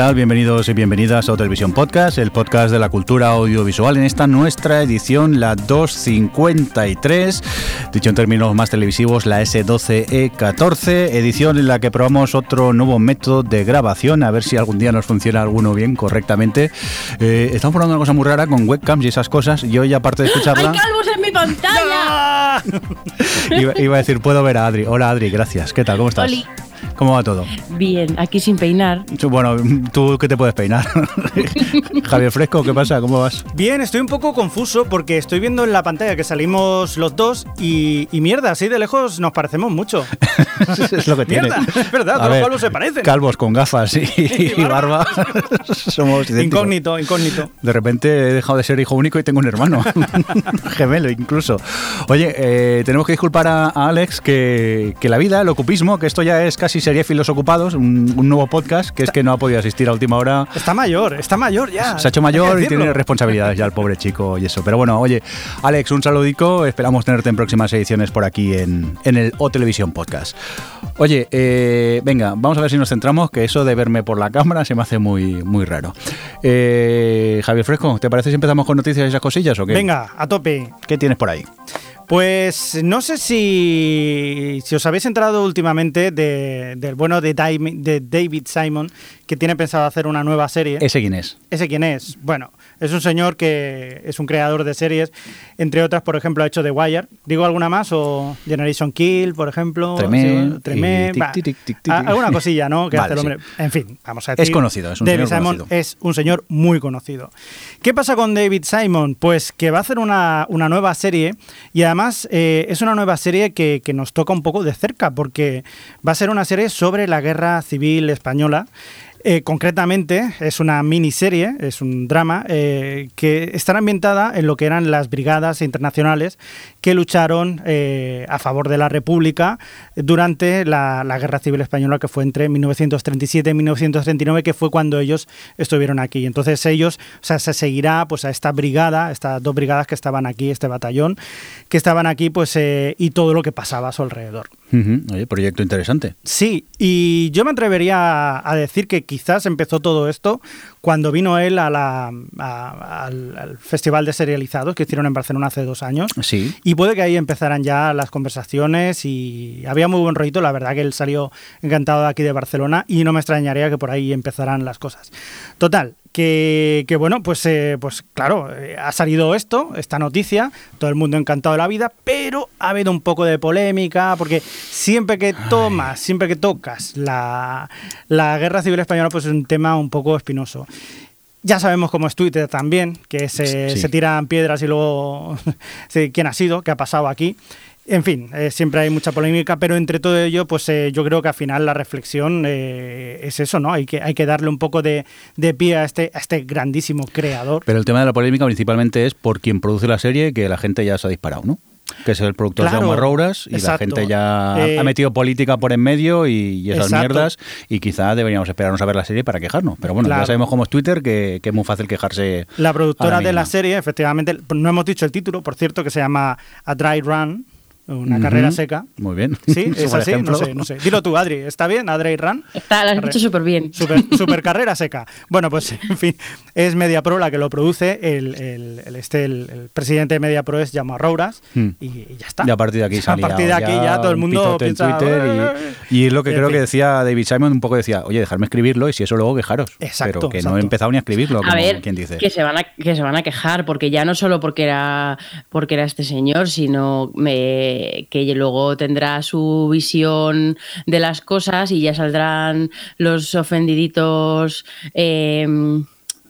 Tal? Bienvenidos y bienvenidas a Televisión Podcast, el podcast de la cultura audiovisual en esta nuestra edición, la 253, dicho en términos más televisivos, la S12E14, edición en la que probamos otro nuevo método de grabación, a ver si algún día nos funciona alguno bien, correctamente. Eh, estamos probando una cosa muy rara con webcams y esas cosas, y hoy aparte de escucharla... ¡Hay calvos en mi pantalla! iba, iba a decir, puedo ver a Adri. Hola Adri, gracias. ¿Qué tal? ¿Cómo estás? Oli. ¿Cómo va todo? Bien, aquí sin peinar. Bueno, tú que te puedes peinar. Javier Fresco, ¿qué pasa? ¿Cómo vas? Bien, estoy un poco confuso porque estoy viendo en la pantalla que salimos los dos y, y mierda, así de lejos nos parecemos mucho. es lo que tiene. Mierda, es verdad, A todos ver, los calvos se parecen. Calvos con gafas y, y barba. Somos idénticos. Incógnito, incógnito. De repente he dejado de ser hijo único y tengo un hermano. Gemelo incluso. Oye, eh, tenemos que disculpar a, a Alex que, que la vida, el ocupismo, que esto ya es casi sería filos ocupados, un, un nuevo podcast, que es que no ha podido asistir a última hora. Está mayor, está mayor ya. Se ha hecho mayor y tiene responsabilidades ya el pobre chico y eso. Pero bueno, oye, Alex, un saludico. Esperamos tenerte en próximas ediciones por aquí en, en el O Televisión Podcast. Oye, eh, venga, vamos a ver si nos centramos, que eso de verme por la cámara se me hace muy, muy raro. Eh, Javier Fresco, ¿te parece si empezamos con noticias y esas cosillas o qué? Venga, a tope. ¿Qué tienes por ahí? Pues no sé si, si os habéis enterado últimamente de- del bueno de, David Simon, que tiene pensado hacer una nueva serie. ¿Ese quién es? ¿Ese quién es? Bueno, es un señor que es un creador de series, entre otras, por ejemplo, ha hecho The Wire. ¿Digo alguna más? ¿O Generation Kill, por ejemplo? Tremé, Sí, tic, tic, tic, Alguna cosilla, ¿no? Que Vale, hace el sí. hombre. En fin, vamos a Es decir. conocido, es un David señor Simon conocido. es un señor muy conocido. ¿Qué pasa con David Simon? Pues que va a hacer una, una nueva serie y además eh, es una nueva serie que nos toca un poco de cerca porque va a ser una serie sobre la guerra civil española. Eh, concretamente, es una miniserie, es un drama eh, que estará ambientada en lo que eran las brigadas internacionales que lucharon eh, a favor de la República durante la, Guerra Civil Española que fue entre 1937 y 1939, que fue cuando ellos estuvieron aquí. Entonces ellos, o sea, se seguirá pues a esta brigada, estas dos brigadas que estaban aquí, este batallón, que estaban aquí, pues y todo lo que pasaba a su alrededor. Oye, proyecto interesante. Sí, y yo me atrevería a, decir que quizás empezó todo esto cuando vino él a la- a- al, al Festival de Serializados que hicieron en Barcelona hace dos años. Sí. Y puede que ahí empezaran ya las conversaciones y había muy buen rollito, la verdad que él salió encantado de aquí de Barcelona y no me extrañaría que por ahí empezaran las cosas. Total, que, que bueno, pues, eh, pues claro, eh, ha salido esto, esta noticia, todo el mundo encantado de la vida, pero ha habido un poco de polémica porque siempre que tomas, siempre que tocas la, la guerra civil española, pues es un tema un poco espinoso. Ya sabemos cómo es Twitter también, que se, Sí. se tiran piedras y luego quién ha sido, qué ha pasado aquí. En fin, eh, siempre hay mucha polémica, pero entre todo ello, pues eh, yo creo que al final la reflexión eh, es eso, ¿no? Hay que, hay que darle un poco de, de pie a este, a este grandísimo creador. Pero el tema de la polémica principalmente es por quien produce la serie, que la gente ya se ha disparado, ¿no? Que es el productor Claro, Jaume Rouras y exacto. la gente ya Eh, ha metido política por en medio y, y esas exacto. mierdas y quizá deberíamos esperarnos a ver la serie para quejarnos. Pero bueno, Claro. ya sabemos cómo es Twitter, que, que es muy fácil quejarse. La productora la de la serie, efectivamente, no hemos dicho el título, por cierto, que se llama A Dry Run, una carrera seca. Muy bien. Sí, es así, ejemplo. no sé, no sé. Dilo tú, Adri, ¿está bien? A Dry Run. Está, lo has dicho súper bien. Super, super carrera seca. Bueno, pues en fin, es MediaPro la que lo produce. El, el- el- este, el, el presidente de MediaPro es Jaume Rouras Hmm. y, y ya está. Y a partir de aquí a se partir de aquí ya ya, todo el un mundo piensa. Twitter y, y es lo que creo fin. que decía David Simon, un poco decía, oye, dejarme escribirlo y si eso luego quejaros. Exacto, Pero que no he empezado ni a escribirlo, como A ver, quien dice. que se van a que se van a quejar porque ya no solo porque era porque era este señor, sino me- que luego tendrá su visión de las cosas y ya saldrán los ofendiditos eh,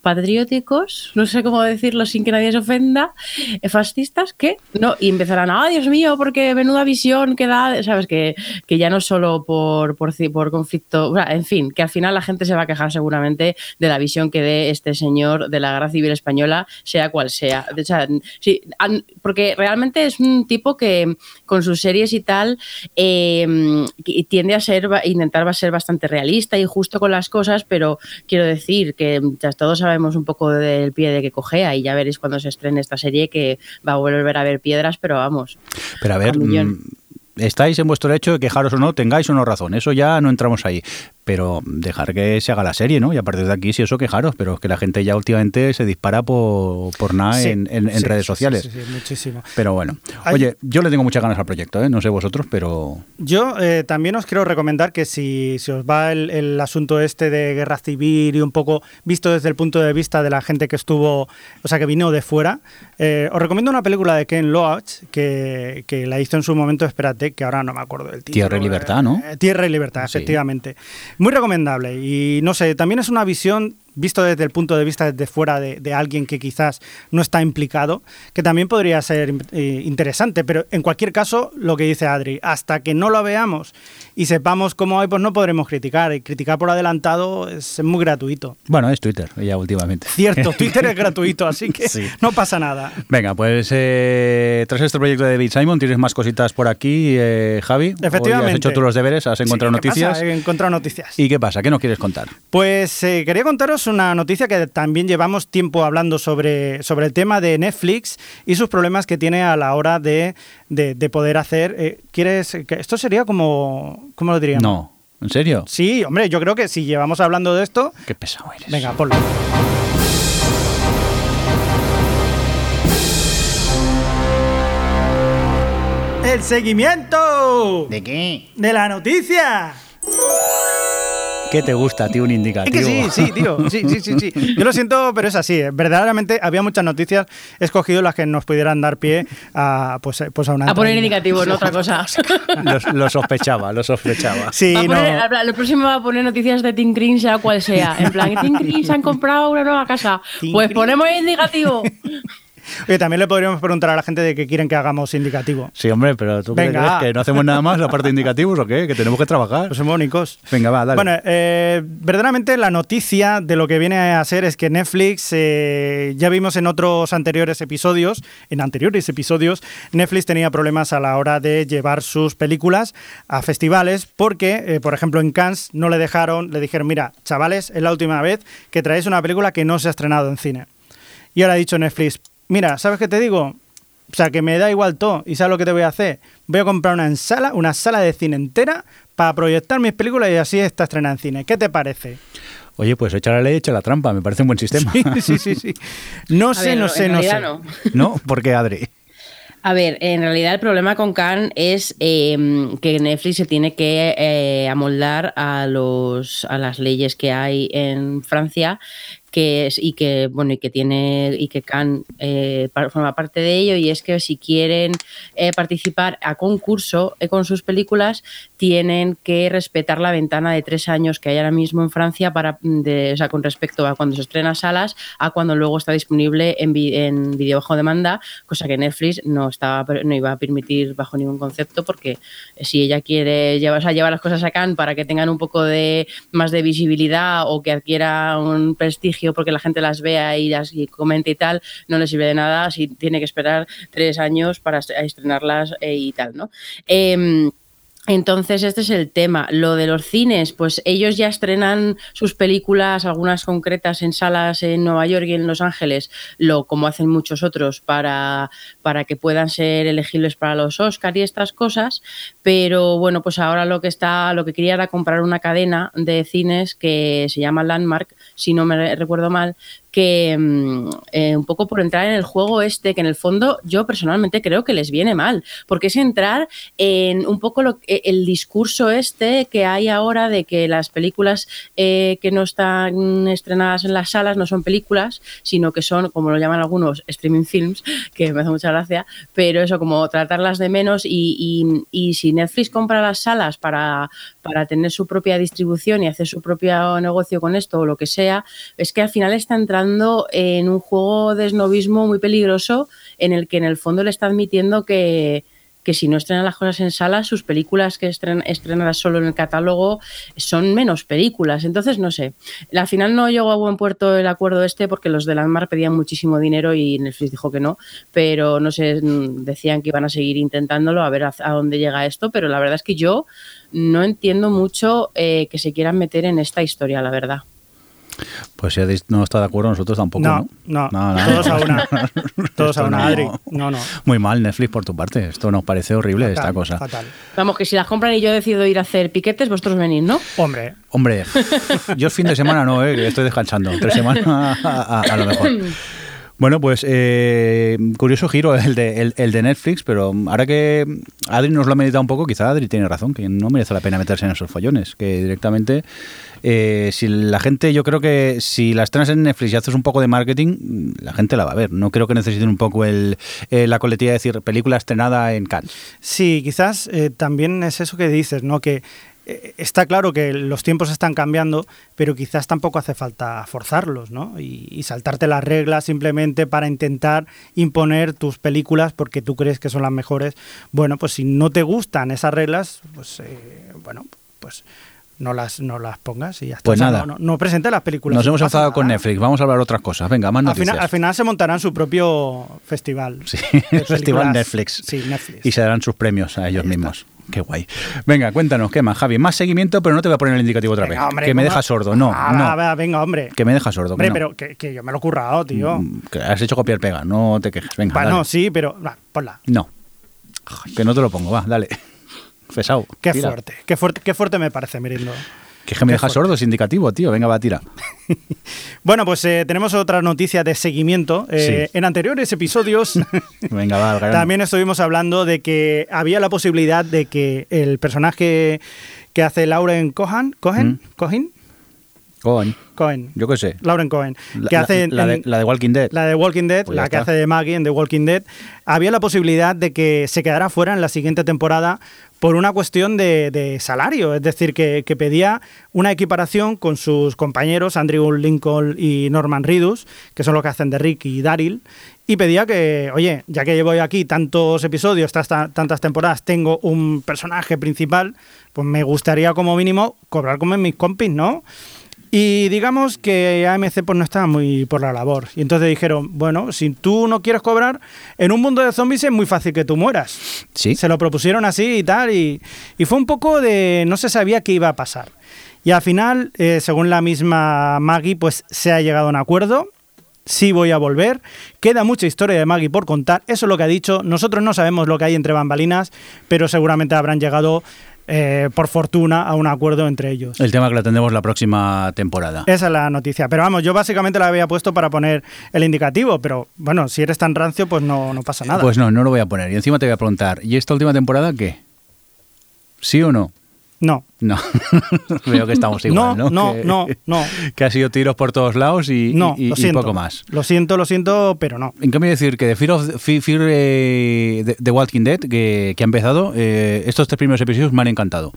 patrióticos, no sé cómo decirlo sin que nadie se ofenda, eh, fascistas, que no, y empezarán, ah, Dios mío, porque menuda visión que da, sabes, que, que ya no solo por, por, por conflicto, en fin, que al final la gente se va a quejar seguramente de la visión que dé este señor de la guerra civil española, sea cual sea. O sea sí, porque realmente es un tipo que con sus series y tal eh, tiende a ser, intentar va a ser bastante realista y justo con las cosas, pero quiero decir que todos sabemos un poco del pie de que cojea y ya veréis cuando se estrene esta serie que va a volver a ver piedras, pero vamos. Pero a ver, mm, estáis en vuestro derecho de quejaros o no, tengáis o no razón, eso ya no entramos ahí pero dejar que se haga la serie, ¿no? Y a partir de aquí, si eso, quejaros, pero es que la gente ya últimamente se dispara por, por nada en, redes sociales. Sí, muchísimo. Pero bueno, oye, yo le tengo muchas ganas al proyecto, ¿eh? No sé vosotros, pero... Yo eh, también os quiero recomendar que si, si os va el, asunto este de guerra civil y un poco visto desde el punto de vista de la gente que estuvo, o sea, que vino de fuera, eh, os recomiendo una película de Ken Loach que, que, la hizo en su momento, espérate, que ahora no me acuerdo del título. Tierra y Libertad, ¿no? Eh, Tierra y Libertad, efectivamente. Muy recomendable. Y no sé, también es una visión visto desde el punto de vista desde fuera de, alguien que quizás no está implicado, que también podría ser eh, interesante, pero en cualquier caso, lo que dice Adri, hasta que no lo veamos y sepamos cómo hay, pues no podremos criticar, y criticar por adelantado es muy gratuito. Bueno, es Twitter, ya últimamente. Cierto, Twitter es gratuito, así que no pasa nada. Venga, pues eh, tras este proyecto de David Simon, ¿tienes más cositas por aquí, eh, Javi? Efectivamente. ¿Has hecho tú los deberes? ¿Has encontrado noticias? He encontrado noticias. ¿Y qué pasa? ¿Qué nos quieres contar? Pues quería contaros una noticia que también llevamos tiempo hablando sobre, sobre el tema de Netflix y sus problemas que tiene a la hora de, poder hacer. Eh, ¿Quieres que esto sería como cómo lo diríamos? No, ¿en serio? Sí, hombre, yo creo que si llevamos hablando de esto. Qué pesado eres. Venga, ponlo. El seguimiento. ¿De qué? De la noticia. ¿Qué te gusta, tío, un indicativo? Es que sí, sí, tío. Sí, sí, sí, sí. Yo lo siento, pero es así. ¿eh? Verdaderamente había muchas noticias. He escogido las que nos pudieran dar pie a, pues, pues a una. A poner indicativo, no otra cosa. lo, sospechaba, lo sospechaba. Sí, no. Lo próximo va a poner noticias de Tim Green, sea cual sea. En plan, Tim Green se han comprado una nueva casa. pues ponemos indicativo. Oye, también le podríamos preguntar a la gente de qué quieren que hagamos indicativo. Sí, hombre, pero ¿tú crees que no hacemos nada más la parte de indicativos o qué? Que tenemos que trabajar. Pues somos únicos. Venga, va, dale. Bueno, eh, verdaderamente la noticia de lo que viene a ser es que Netflix, eh, ya vimos en otros anteriores episodios, en anteriores episodios, Netflix tenía problemas a la hora de llevar sus películas a festivales porque, eh, por ejemplo, en Cannes no le dejaron, le dijeron, mira, chavales, es la última vez que traéis una película que no se ha estrenado en cine. Y ahora ha dicho Netflix, mira, ¿sabes qué te digo? O sea, que me da igual todo. ¿Y sabes lo que te voy a hacer? Voy a comprar una sala, una sala de cine entera para proyectar mis películas y así está estrenada en cine. ¿Qué te parece? Oye, pues echa la ley, echa la trampa. Me parece un buen sistema. Sí, sí, sí. No sé, no sé, no sé. No. ¿No? ¿Por qué, Adri? A ver, en realidad el problema con Cannes es em, que Netflix se tiene que eh, amoldar a, los, a las leyes que hay en Francia que es, y que bueno y que tiene y que Can eh, forma parte de ello y es que si quieren eh, participar a concurso eh, con sus películas tienen que respetar la ventana de tres años que hay ahora mismo en Francia para de, o sea, con respecto a cuando se estrena salas a cuando luego está disponible en, video bajo demanda cosa que Netflix no estaba no iba a permitir bajo ningún concepto porque si ella quiere llevar, llevar las cosas a Cannes para que tengan un poco de más de visibilidad o que adquiera un prestigio porque la gente las vea y las comente y tal, no le sirve de nada si tiene que esperar tres años para estrenarlas eh, y tal, ¿no? Em, entonces, este es el tema. Lo de los cines, pues ellos ya estrenan sus películas, algunas concretas en salas en Nueva York y en Los Ángeles, lo como hacen muchos otros, para, para que puedan ser elegibles para los Oscars y estas cosas. Pero bueno, pues ahora lo que está, lo que quería era comprar una cadena de cines que se llama Landmark, si no me recuerdo mal, que mm, eh, un poco por entrar en el juego este, que en el fondo yo personalmente creo que les viene mal, porque es entrar en un poco lo, e, el discurso este que hay ahora de que las películas eh, que no están estrenadas en las salas no son películas, sino que son, como lo llaman algunos, streaming films, que me hace mucha gracia, pero eso, como tratarlas de menos y, y si Netflix compra las salas para, para tener su propia distribución y hacer su propio negocio con esto o lo que sea, es que al final está entrando en un juego de snobismo muy peligroso en el que en el fondo le está admitiendo que, que si no estrena las cosas en sala, sus películas que estren, estrenadas solo en el catálogo son menos películas. Entonces, no sé. Al final no llegó a buen puerto el acuerdo este porque los de Landmark pedían muchísimo dinero y Netflix dijo que no, pero no sé, decían que iban a seguir intentándolo a ver a, a dónde llega esto, pero la verdad es que yo no entiendo mucho eh, que se quieran meter en esta historia, la verdad. Pues si no está de acuerdo, nosotros tampoco. No, no, no, no todos a una. todos a una, no. Adri. No, no. Muy mal, Netflix, por tu parte. Esto nos parece horrible, Fatal, esta cosa. Fatal. Vamos, que si las compran y yo decido ir a hacer piquetes, vosotros venís, ¿no? Hombre, Hombre, yo fin de semana no, eh, que estoy descansando. Tres semanas a, a- a lo mejor. Bueno, pues eh, curioso giro el de, el, de Netflix, pero ahora que Adri nos lo ha meditado un poco, quizá Adri tiene razón, que no merece la pena meterse en esos follones, que directamente, eh, si la gente, yo creo que si la estrenas en Netflix y haces un poco de marketing, la gente la va a ver. No creo que necesiten un poco el, eh, la coletilla de decir película estrenada en Cannes. Sí, quizás eh, también es eso que dices, ¿no? Que está claro que los tiempos están cambiando, pero quizás tampoco hace falta forzarlos, ¿no? Y, y saltarte las reglas simplemente para intentar imponer tus películas porque tú crees que son las mejores. Bueno, pues si no te gustan esas reglas, pues eh, bueno, pues no las no las pongas y ya está. Pues nada. No, no, no presentes las películas. Nos no hemos enfadado con Netflix, vamos a hablar de otras cosas. Venga, más Al noticias. final, al final se montarán su propio festival. Sí, festival. Netflix. Sí, Netflix. Y se darán sus premios a ellos mismos. Qué guay. Venga, cuéntanos, ¿qué más, Javi? Más seguimiento, pero no te voy a poner el indicativo otra Venga, vez. hombre, que me deja sordo. No, Ah, no. va, va, venga, hombre. Que me deja sordo. que Hombre, no. pero que, que yo me lo he currado, tío. Mm, que has hecho copiar pega, no te quejes. Venga, Bueno, dale. sí, pero va, ponla. No. Que no te lo pongo, va, dale. Fesao. Qué fuerte, qué fuerte, qué fuerte me parece, Mirindo. Que me deja sordo, es indicativo, tío. Venga, va, tira. Bueno, pues eh, tenemos otra noticia de seguimiento. Eh, Sí. En anteriores episodios Venga, va, también estuvimos hablando de que había la posibilidad de que el personaje que hace Lauren Cohen, Cohen, Mm. Cohen, Coño, Cohen, yo qué sé. Lauren Cohen, La, que hace la de, en- la de Walking Dead. La de Walking Dead, Pues la que está. hace de Maggie en The Walking Dead, había la posibilidad de que se quedara fuera en la siguiente temporada por una cuestión de, de salario, es decir, que, que pedía una equiparación con sus compañeros Andrew Lincoln y Norman Reedus, que son los que hacen de Rick y Daryl, y pedía que, oye, ya que llevo aquí tantos episodios, tas- tantas temporadas, tengo un personaje principal, pues me gustaría como mínimo cobrar como en mis compis, ¿no? Y digamos que AMC pues no estaba muy por la labor. Y entonces dijeron, bueno, si tú no quieres cobrar, en un mundo de zombies es muy fácil que tú mueras. Sí. Se lo propusieron así y tal. Y, y fue un poco de... no se sabía qué iba a pasar. Y al final, eh, según la misma Maggie, pues se ha llegado a un acuerdo. Sí voy a volver. Queda mucha historia de Maggie por contar. Eso es lo que ha dicho. Nosotros no sabemos lo que hay entre bambalinas, pero seguramente habrán llegado, eh, por fortuna, a un acuerdo entre ellos. El tema que lo tendremos la próxima temporada. Esa es la noticia. Pero vamos, yo básicamente la había puesto para poner el indicativo, pero bueno, si eres tan rancio, pues no, no pasa nada. Pues no, no lo voy a poner. Y encima te voy a preguntar, ¿y esta última temporada qué? ¿Sí o no? No. No. Veo que estamos igual, ¿no? no, que, no, no, Que ha sido tiros por todos lados y, no, y- lo y siento. poco más. Lo siento, lo siento, pero no. En cambio, decir que de Fear of Fear, Fear, eh, de, de Walking Dead, que, que ha empezado, eh, estos tres primeros episodios me han encantado.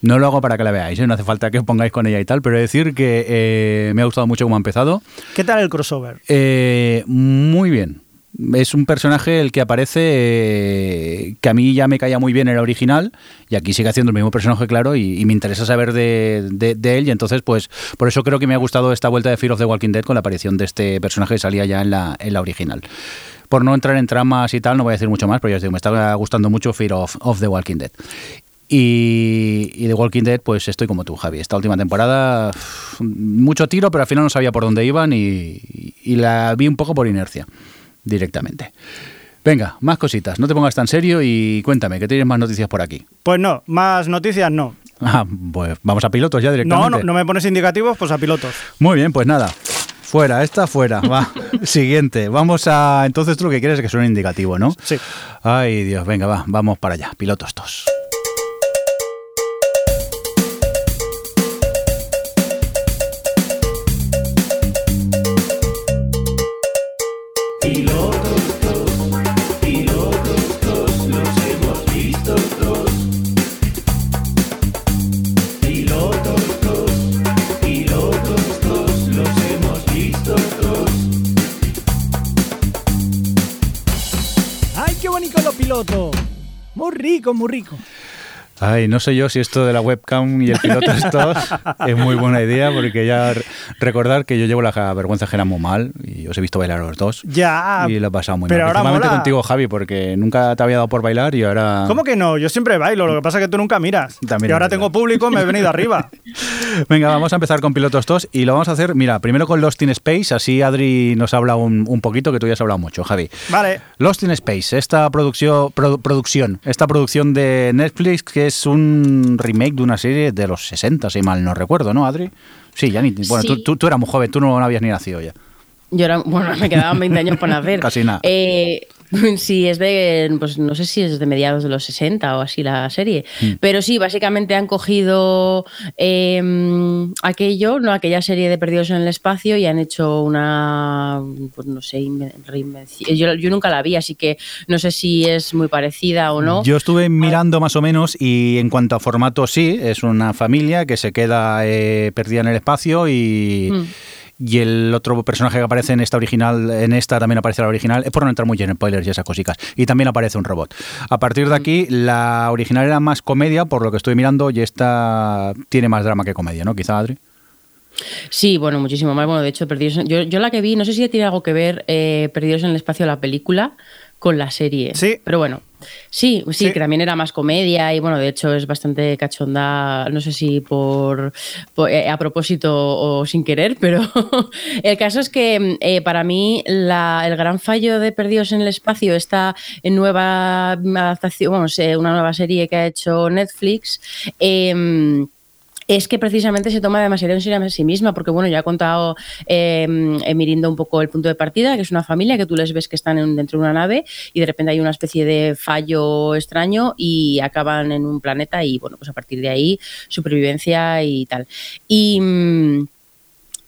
No lo hago para que la veáis, ¿eh? no hace falta que os pongáis con ella y tal, pero decir que eh, me ha gustado mucho cómo ha empezado. ¿Qué tal el crossover? Eh, muy bien. Es un personaje el que aparece eh, que a mí ya me caía muy bien en el original y aquí sigue haciendo el mismo personaje, claro, y, me interesa saber de, de- de él y entonces pues por eso creo que me ha gustado esta vuelta de Fear of the Walking Dead con la aparición de este personaje que salía ya en la, en la original. Por no entrar en tramas y tal, no voy a decir mucho más, pero ya os digo, me está gustando mucho Fear of, the Walking Dead. Y, The Walking Dead, pues estoy como tú, Javi. Esta última temporada, mucho tiro, pero al final no sabía por dónde iban y la vi un poco por inercia, directamente. Venga, más cositas, no te pongas tan serio y cuéntame, que tienes más noticias por aquí. Pues no, más noticias no. Ah, pues vamos a pilotos ya directamente. No, no, no me pones indicativos, pues a pilotos. Muy bien, pues nada. Fuera, esta fuera. Va. Siguiente. Vamos a. Entonces tú lo que quieres es que suene indicativo, ¿no? Sí. Ay, Dios, venga, va, vamos para allá. Pilotos 2. Muy rico. Ay, no sé yo si esto de la webcam y el piloto esto es muy buena idea, porque ya recordar que yo llevo la vergüenza ajena muy mal y os he visto bailar a los dos. Ya. Y lo he pasado muy pero mal. ahora Principalmente mola. contigo, Javi, porque nunca te había dado por bailar y ahora. ¿Cómo que no? Yo siempre bailo, lo que pasa es que tú nunca miras. También y ahora verdad. tengo público, me he venido arriba. Venga, vamos a empezar con Pilotos 2 y lo vamos a hacer, mira, primero con Lost in Space, así Adri nos habla un, un poquito, que tú ya has hablado mucho, Javi. Vale. Lost in Space, esta producción, produ- producción, esta producción de Netflix que es un remake de una serie de los 60, si mal no recuerdo, ¿no, Adri? Sí, ya ni. Bueno, tú, Sí. tú, tú eras muy joven, tú no habías ni nacido ya. Yo era, bueno, me quedaban 20 años por nacer. Casi nada. Eh, sí, es de, pues no sé si es de mediados de los 60 o así la serie. Mm. Pero sí, básicamente han cogido eh, aquello, no aquella serie de Perdidos en el Espacio y han hecho una, pues no sé, inven- reinvención. Yo, yo nunca la vi, así que no sé si es muy parecida o no. Yo estuve mirando más o menos y en cuanto a formato sí, es una familia que se queda eh, perdida en el espacio y... Mm. Y el otro personaje que aparece en esta original, en esta también aparece la original, es por no entrar muy en spoilers y esas cositas. Y también aparece un robot. A partir de aquí, la original era más comedia, por lo que estoy mirando, y esta tiene más drama que comedia, ¿no? Quizá, Adri. Sí, bueno, muchísimo más. Bueno, de hecho, Perdidos en- yo, yo la que vi, no sé si tiene algo que ver eh, Perdidos en el Espacio, la película, con la serie. Sí. Pero bueno, sí, sí, Sí. que también era más comedia y bueno, de hecho es bastante cachonda, no sé si por, por- eh, a propósito o sin querer, pero el caso es que eh, para mí la- el gran fallo de Perdidos en el Espacio, esta nueva adaptación, vamos, eh, una nueva serie que ha hecho Netflix, em, es que precisamente se toma demasiado en serio a sí misma, porque bueno, ya ha contado eh, Mirindo un poco el punto de partida, que es una familia que tú les ves que están en- dentro de una nave y de repente hay una especie de fallo extraño y acaban en un planeta y bueno, pues a partir de ahí supervivencia y tal. Y... mm,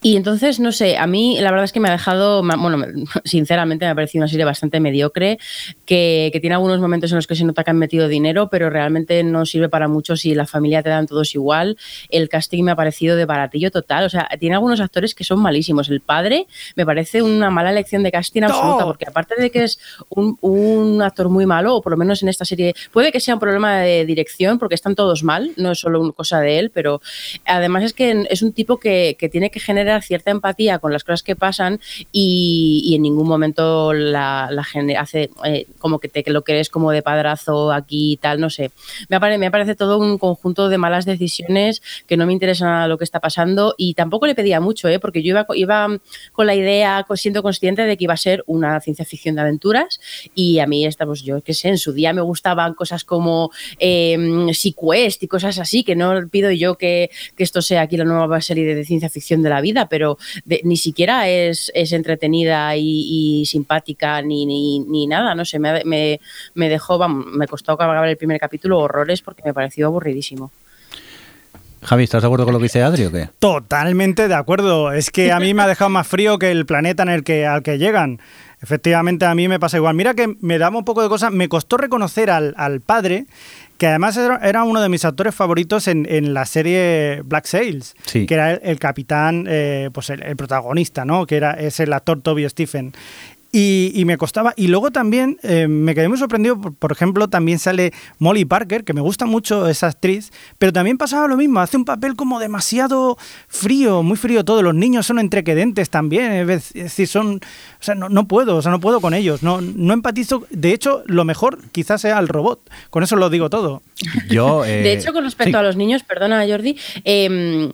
y entonces, no sé, a mí la verdad es que me ha dejado, bueno, me- sinceramente me ha parecido una serie bastante mediocre, que, que tiene algunos momentos en los que se nota que han metido dinero, pero realmente no sirve para mucho si la familia te dan todos igual. El casting me ha parecido de baratillo total, o sea, tiene algunos actores que son malísimos. El padre me parece una mala elección de casting absoluta, ¡No! porque aparte de que es un, un actor muy malo, o por lo menos en esta serie, puede que sea un problema de dirección, porque están todos mal, no es solo una cosa de él, pero además es que es un tipo que, que tiene que generar cierta empatía con las cosas que pasan y, en ningún momento la, gene- hace eh, como que te que lo crees como de padrazo aquí y tal, no sé. Me, apare- me parece todo un conjunto de malas decisiones que no me interesa nada lo que está pasando y tampoco le pedía mucho, ¿eh? porque yo iba, iba con la idea, siendo consciente de que iba a ser una ciencia ficción de aventuras y a mí esta, pues yo qué sé, en su día me gustaban cosas como eh, Sequest y cosas así, que no pido yo que, que esto sea aquí la nueva serie de ciencia ficción de la vida, pero de- ni siquiera es, es entretenida y, y simpática ni, ni, ni nada, no sé, me, me, me dejó, vamos, me costó acabar el primer capítulo horrores porque me pareció aburridísimo. Javi, ¿estás de acuerdo con lo que dice Adri o qué? Totalmente de acuerdo. Es que a mí me ha dejado más frío que el planeta en el que, al que llegan. Efectivamente, a mí me pasa igual. Mira que me daba un poco de cosas. Me costó reconocer al, al padre, que además era, uno de mis actores favoritos en, en la serie Black Sails, Sí. que era el, el capitán, eh, pues el, el protagonista, ¿no? Que era, es el actor Toby Stephen. Y, y me costaba. Y luego también eh, me quedé muy sorprendido. Por, por ejemplo, también sale Molly Parker, que me gusta mucho esa actriz. Pero también pasaba lo mismo. Hace un papel como demasiado frío, muy frío todo. Los niños son entrequedentes también. Es decir, son. O sea, no, no puedo, o sea, no puedo con ellos. No, no empatizo. De hecho, lo mejor quizás sea el robot. Con eso lo digo todo. Yo, eh, De hecho, con respecto sí. a los niños, perdona Jordi, eh,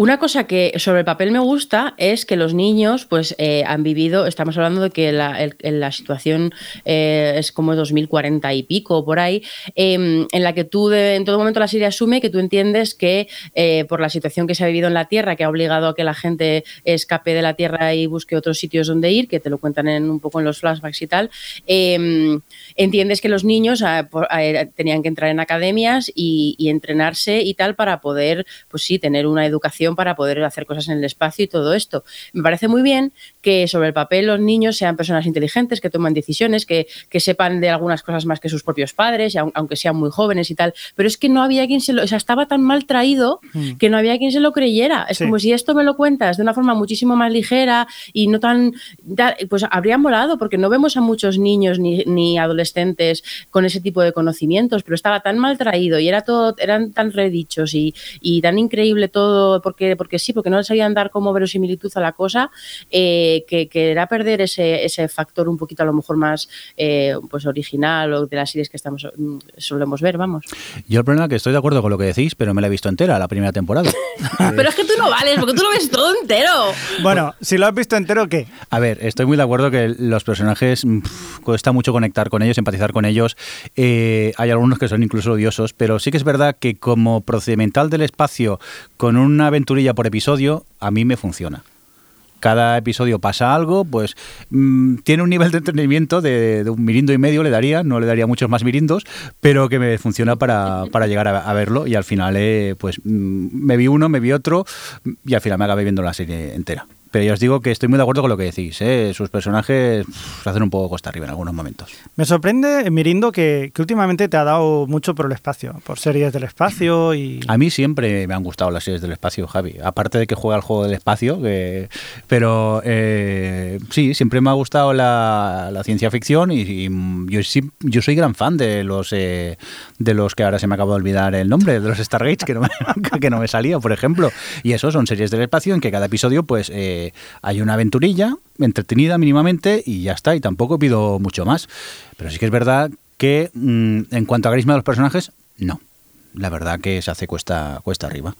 una cosa que sobre el papel me gusta es que los niños pues eh, han vivido, estamos hablando de que la, situación eh, es como 2040 y pico por ahí, eh, en la que tú de- en todo momento la serie asume que tú entiendes que eh, por la situación que se ha vivido en la Tierra, que ha obligado a que la gente escape de la Tierra y busque otros sitios donde ir, que te lo cuentan en, un poco en los flashbacks y tal, eh, entiendes que los niños ah, ah, tenían que entrar en academias y, y entrenarse y tal para poder, pues sí, tener una educación para poder hacer cosas en el espacio y todo esto. Me parece muy bien que sobre el papel los niños sean personas inteligentes, que toman decisiones, que, que sepan de algunas cosas más que sus propios padres, aunque sean muy jóvenes y tal, pero es que no había quien se lo, o sea, estaba tan mal traído mm. que no había quien se lo creyera. Es como si esto me lo cuentas de una forma muchísimo más ligera y no tan, pues habría molado, porque no vemos a muchos niños ni, ni adolescentes con ese tipo de conocimientos, pero estaba tan mal traído y era todo, eran tan redichos y, y tan increíble todo, porque, porque sí, porque no les sabían dar como verosimilitud a la cosa, eh, que, que, era perder ese, ese factor un poquito a lo mejor más eh, pues original o de las series que estamos mm, solemos ver, vamos. Yo el problema es que estoy de acuerdo con lo que decís, pero me la he visto entera la primera temporada. pero es que tú no vales, porque tú lo ves todo entero. Bueno, si lo has visto entero, ¿qué? A ver, estoy muy de acuerdo que los personajes mm, cuesta mucho conectar con ellos, empatizar con ellos. Eh, hay algunos que son incluso odiosos, pero sí que es verdad que como procedimental del espacio, con una por episodio, a mí me funciona cada episodio pasa algo, pues mm, tiene un nivel de entretenimiento de, un mirindo y medio, le daría, no le daría muchos más mirindos, pero que me funciona para, para llegar a, verlo y al final eh, pues mm, me vi uno, me vi otro y al final me acabé viendo la serie entera. Pero ya os digo que estoy muy de acuerdo con lo que decís. ¿eh? Sus personajes se hacen un poco costa arriba en algunos momentos. Me sorprende, Mirindo, que, últimamente te ha dado mucho por el espacio, por series del espacio y... A mí siempre me han gustado las series del espacio, Javi. Aparte de que juega el juego del espacio, que... pero eh, sí, siempre me ha gustado la, ciencia ficción y, yo, yo soy gran fan de los, eh, de los que ahora se me acaba de olvidar el nombre, de los Stargates, que no me, que no me salía, por ejemplo. Y eso son series del espacio en que cada episodio pues hay una aventurilla entretenida mínimamente y ya está, y tampoco pido mucho más. Pero sí que es verdad que mm, en cuanto a carisma de los personajes, no. La verdad que se hace cuesta, cuesta arriba.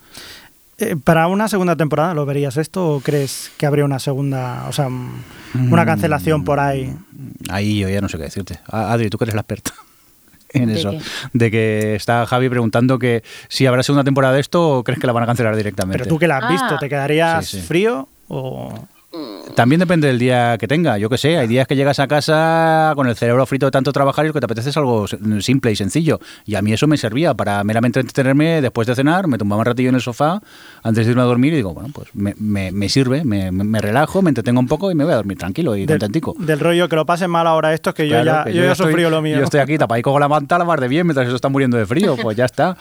Eh, ¿Para una segunda temporada lo verías esto o crees que habría una segunda, o sea, una cancelación por ahí? Mm, ahí yo ya no sé qué decirte. Adri, tú que eres la experta en eso. De que está Javi preguntando que si habrá segunda temporada de esto o crees que la van a cancelar directamente. Pero tú que la has visto, ah. ¿te quedarías frío o...? También depende del día que tenga, yo que sé, hay días que llegas a casa con el cerebro frito de tanto trabajar y lo que te apetece es algo simple y sencillo. Y a mí eso me servía para meramente entretenerme después de cenar, me tumbaba un ratillo en el sofá antes de irme a dormir y digo, bueno, pues me, me, sirve, me, me, relajo, me entretengo un poco y me voy a dormir tranquilo y contentico. Del rollo que lo pasen mal ahora esto, es que yo ya, yo, ya estoy, lo mío. Yo estoy aquí tapaico con la manta, la mar de bien, mientras eso está muriendo de frío, pues ya está.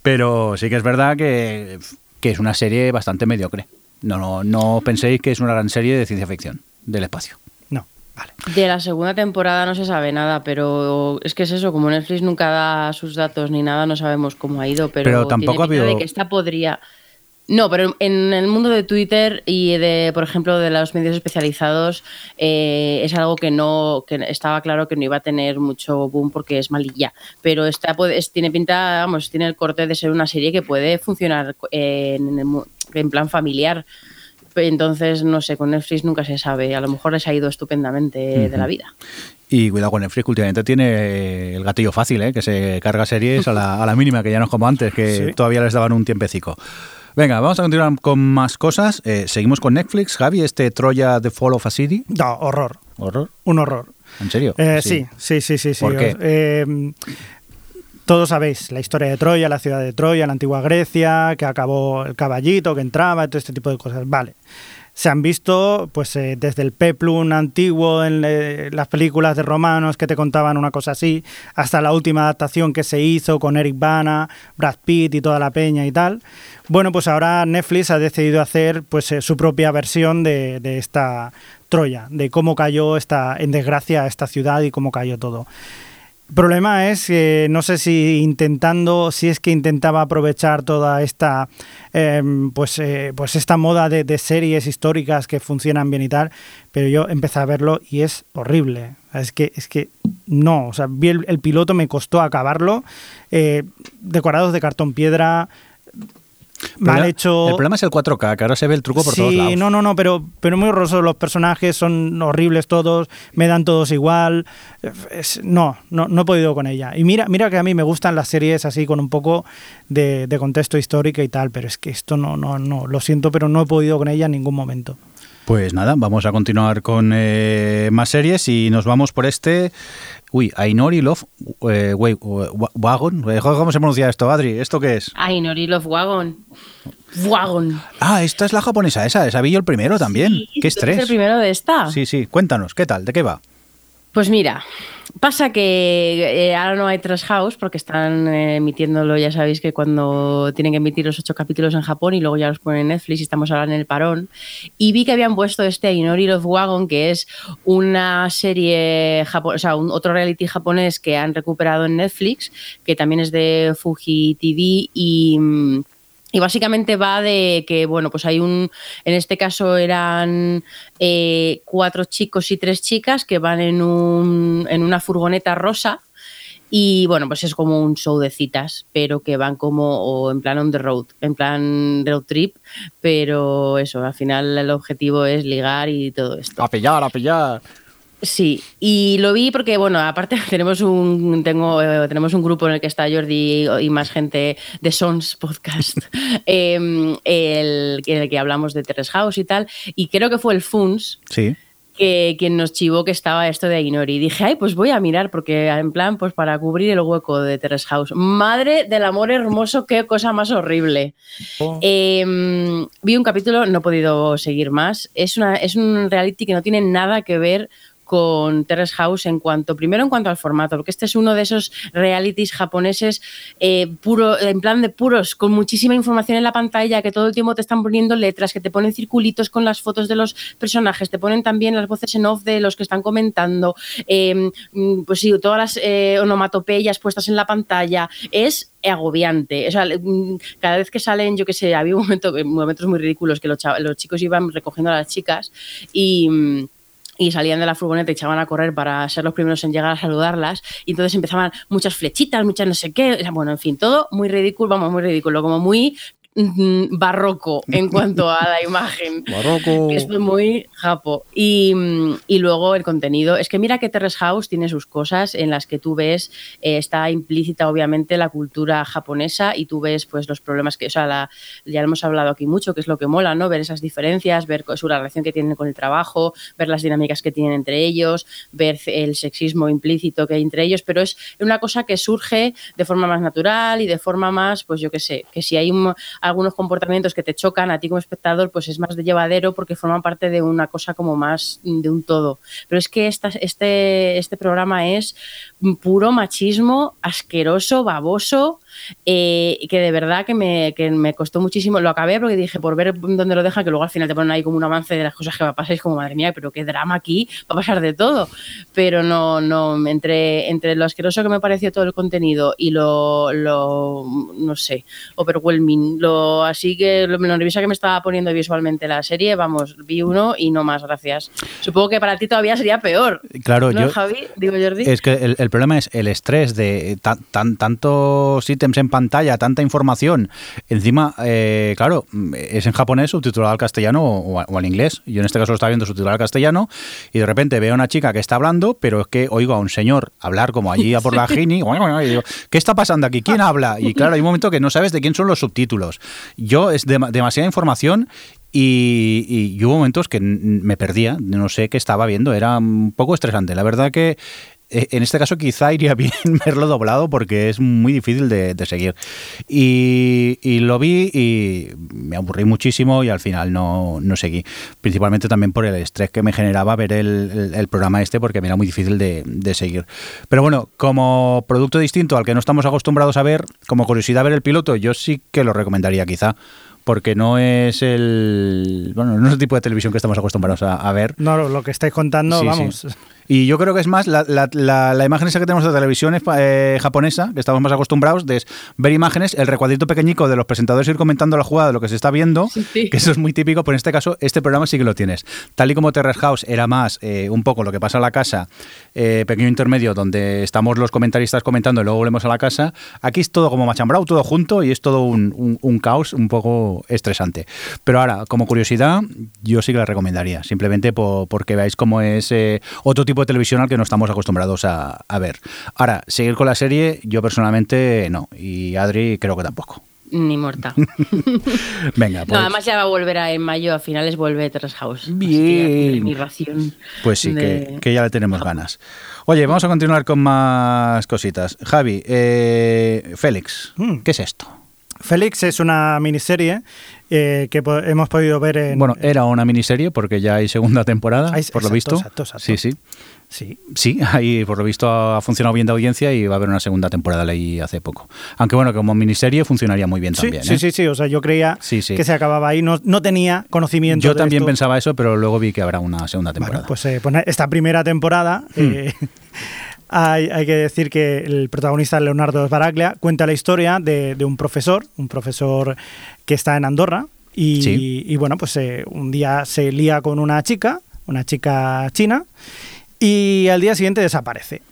Pero sí que es verdad que, que es una serie bastante mediocre. No, no, no penséis que es una gran serie de ciencia ficción del espacio. No, vale. De la segunda temporada no se sabe nada, pero es que es eso, como Netflix nunca da sus datos ni nada, no sabemos cómo ha ido, pero, tampoco ha habido... de que esta podría... No, pero en el mundo de Twitter y de, por ejemplo, de los medios especializados, eh, es algo que no, que estaba claro que no iba a tener mucho boom porque es malilla. Pero esta puede, tiene pinta, vamos, tiene el corte de ser una serie que puede funcionar en, el, en plan familiar. Entonces, no sé, con Netflix nunca se sabe. A lo mejor les ha ido estupendamente de la vida. Y cuidado con Netflix, últimamente tiene el gatillo fácil, ¿eh? que se carga series a la, a la mínima, que ya no es como antes, que todavía les daban un tiempecico. Venga, vamos a continuar con más cosas. Eh, seguimos con Netflix. Javi, este Troya The Fall of a City. No, horror. ¿Horror? Un horror. ¿En serio? Eh, sí, sí, sí, sí. ¿Por qué? Eh, todos sabéis la historia de Troya, la ciudad de Troya, la antigua Grecia, que acabó el caballito que entraba, todo este tipo de cosas. Vale. Se han visto pues eh, desde el peplum antiguo en las películas de romanos que te contaban una cosa así, hasta la última adaptación que se hizo con Eric Bana, Brad Pitt y toda la peña y tal. Bueno, pues ahora Netflix ha decidido hacer pues eh, su propia versión de, de esta Troya, de cómo cayó esta en desgracia esta ciudad y cómo cayó todo. Problema es que no sé si intentando, si es que intentaba aprovechar toda esta, em, pues, eh, pues esta moda de, series históricas que funcionan bien y tal, pero yo empecé a verlo y es horrible. Es que, es que no, o sea, vi el, piloto, me costó acabarlo, eh, decorados de cartón piedra, mal hecho. El problema es el 4K, que ahora se ve el truco por todos lados. Sí, no, no, no, pero, pero muy horroroso. Los personajes son horribles todos, me dan todos igual. no, no, no he podido con ella. Y mira, mira que a mí me gustan las series así con un poco de, contexto histórico y tal, pero es que esto no, no, no, lo siento, pero no he podido con ella en ningún momento. Pues nada, vamos a continuar con eh, más series y nos vamos por este. Uy, Ainori Love eh, wait, Wagon. Eh, ¿Cómo se pronuncia esto, Adri? ¿Esto qué es? Ainori Love Wagon. Wagon. Ah, esta es la japonesa, esa. Esa vi yo el primero también. Sí, ¿Qué ¿tú estrés? eres el primero de esta? Sí, sí. Cuéntanos, ¿qué tal? ¿De qué va? Pues mira, pasa que eh, ahora no hay Trash House porque están eh, emitiéndolo, ya sabéis que cuando tienen que emitir los ocho capítulos en Japón y luego ya los ponen en Netflix y estamos ahora en el parón. Y vi que habían puesto este Inori Love Wagon, que es una serie, japo- o sea, un, otro reality japonés que han recuperado en Netflix, que también es de Fuji TV y... mm, y básicamente va de que, bueno, pues hay un, en este caso eran eh, cuatro chicos y tres chicas que van en, un, en una furgoneta rosa y, bueno, pues es como un show de citas, pero que van como o en plan on the road, en plan road trip, pero eso, al final el objetivo es ligar y todo esto. pillar, a pillar. Sí, y lo vi porque, bueno, aparte tenemos un, tengo, eh, tenemos un grupo en el que está Jordi y más gente de Sons Podcast, eh, el, en el que hablamos de Terrace House y tal, y creo que fue el FUNS Sí. que quien nos chivó que estaba esto de Ainori. Y dije, ay, pues voy a mirar, porque en plan, pues para cubrir el hueco de Terrace House. Madre del amor hermoso, qué cosa más horrible. Eh, vi un capítulo, no he podido seguir más. Es, una, es un reality que no tiene nada que ver con Terrace House en cuanto, primero en cuanto al formato, porque este es uno de esos realities japoneses eh, puro, en plan de puros, con muchísima información en la pantalla, que todo el tiempo te están poniendo letras, que te ponen circulitos con las fotos de los personajes, te ponen también las voces en off de los que están comentando, eh, mm, pues sí, todas las eh, onomatopeyas puestas en la pantalla, es agobiante. O sea, mm, cada vez que salen, yo qué sé, había un momento, momentos muy ridículos que los, los chicos iban recogiendo a las chicas y... y salían de la furgoneta y echaban a correr para ser los primeros en llegar a saludarlas. Y entonces empezaban muchas flechitas, muchas no sé qué, bueno, en fin, todo muy ridículo, vamos, muy ridículo, como muy barroco en cuanto a la imagen. Barroco. Es muy japo. Y, mm, y luego el contenido. Es que mira que Terrace House tiene sus cosas en las que tú ves, eh, está implícita obviamente la cultura japonesa y tú ves pues los problemas que, o sea, la- ya hemos hablado aquí mucho, que es lo que mola, ¿no? Ver esas diferencias, ver su relación que tienen con el trabajo, ver las dinámicas que tienen entre ellos, ver el sexismo implícito que hay entre ellos, pero es una cosa que surge de forma más natural y de forma más, pues yo qué sé, que si hay un- algunos comportamientos que te chocan a ti como espectador, pues es más de llevadero porque forman parte de una cosa como más de un todo. Pero es que este, este programa es puro machismo, asqueroso, baboso, eh, que de verdad que me, que me costó muchísimo. Lo acabé porque dije, por ver dónde lo dejan, que luego al final te ponen ahí como un avance de las cosas que va a pasar. Y es como, madre mía, pero qué drama aquí, va a pasar de todo. Pero no, no, entre, entre lo asqueroso que me pareció todo el contenido y lo, lo no sé, overwhelming, lo así que lo, lo nerviosa que me estaba poniendo visualmente la serie, vamos, vi uno y no más, gracias. Supongo que para ti todavía sería peor. Claro, ¿No, yo. Javi? Digo Jordi. Es que el, el problema es el estrés de tan, tan- tantos ítems en pantalla, tanta información. Encima, eh, claro, es en japonés subtitulado al castellano o, o al inglés. Yo en este caso lo estaba viendo subtitulado al castellano y de repente veo a una chica que está hablando, pero es que oigo a un señor hablar como allí a por la Gini. y digo, ¿qué está pasando aquí? ¿Quién habla? Y claro, hay un momento que no sabes de quién son los subtítulos. Yo es dema- demasiada información y, y- y hubo momentos que me perdía, no sé qué estaba viendo, era un poco estresante. La verdad que en este caso quizá iría bien verlo doblado porque es muy difícil de, de seguir. Y, y lo vi y me aburrí muchísimo y al final no, no seguí. Principalmente también por el estrés que me generaba ver el, el- el programa este porque me era muy difícil de, de seguir. Pero bueno, como producto distinto al que no estamos acostumbrados a ver, como curiosidad ver el piloto, yo sí que lo recomendaría quizá porque no es el bueno no es el tipo de televisión que estamos acostumbrados a, a ver No, lo- que estáis contando, Sí, vamos. sí. Y yo creo que es más la, la- la- la imagen esa que tenemos de televisión eh, japonesa, que estamos más acostumbrados, de ver imágenes, el recuadrito pequeñico de los presentadores ir comentando la jugada de lo que se está viendo, Sí. que eso es muy típico, pero en este caso este programa sí que lo tienes. Tal y como Terrace House era más eh, un poco lo que pasa en la casa, eh, pequeño intermedio donde estamos los comentaristas comentando y luego volvemos a la casa, aquí es todo como machambrado, todo junto y es todo un, un- un caos un poco estresante. Pero ahora, como curiosidad, yo sí que la recomendaría, simplemente po- porque veáis cómo es eh, otro tipo de televisión al que no estamos acostumbrados a, a ver. Ahora, seguir con la serie, yo personalmente no, y Adri creo que tampoco. Ni muerta. Venga, pues. No, además ya va a volver a, en mayo, a finales vuelve Terrace House. Bien. Mi ración. Pues sí, de- que ya le tenemos ganas. Oye, vamos a continuar con más cositas. Javi, eh, Félix, Mm. ¿qué es esto? Félix es una miniserie eh, que po- hemos podido ver en... Bueno, era una miniserie porque ya hay segunda temporada, Hay- por lo visto. exacto, exacto. Sí, sí. Sí, Sí, ahí por lo visto ha funcionado bien de audiencia y va a haber una segunda temporada leí hace poco. Aunque bueno, como miniserie funcionaría muy bien sí, también. sí, ¿eh? sí, sí, o sea, yo creía Sí, sí. que se acababa ahí, no, no tenía conocimiento Yo de también esto. pensaba eso, pero luego vi que habrá una segunda temporada. Bueno, pues, eh, pues esta primera temporada, Hmm. Hay, hay que decir que el protagonista Leonardo Sbaraglia cuenta la historia de, de un profesor, un profesor que está en Andorra y, Sí. y, bueno, pues eh, un día se lía con una chica, una chica china, y al día siguiente desaparece.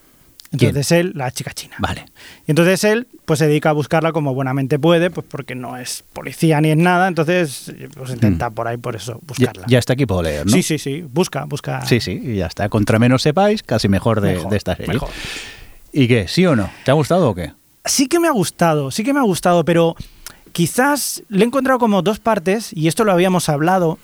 Entonces él, la chica china. Vale. Y entonces él pues se dedica a buscarla como buenamente puede, pues porque no es policía ni es nada, entonces pues intenta por ahí por eso Hmm. Ya, buscarla. ya está aquí puedo leer, ¿no? Sí, sí, sí, busca, busca. Sí, sí, y ya está. Contra menos sepáis, casi mejor de, Mejor, de esta serie. mejor. ¿Y qué? ¿Sí o no? ¿Te ha gustado o qué? Sí que me ha gustado, sí que me ha gustado, pero quizás le he encontrado como dos partes, y esto lo habíamos hablado,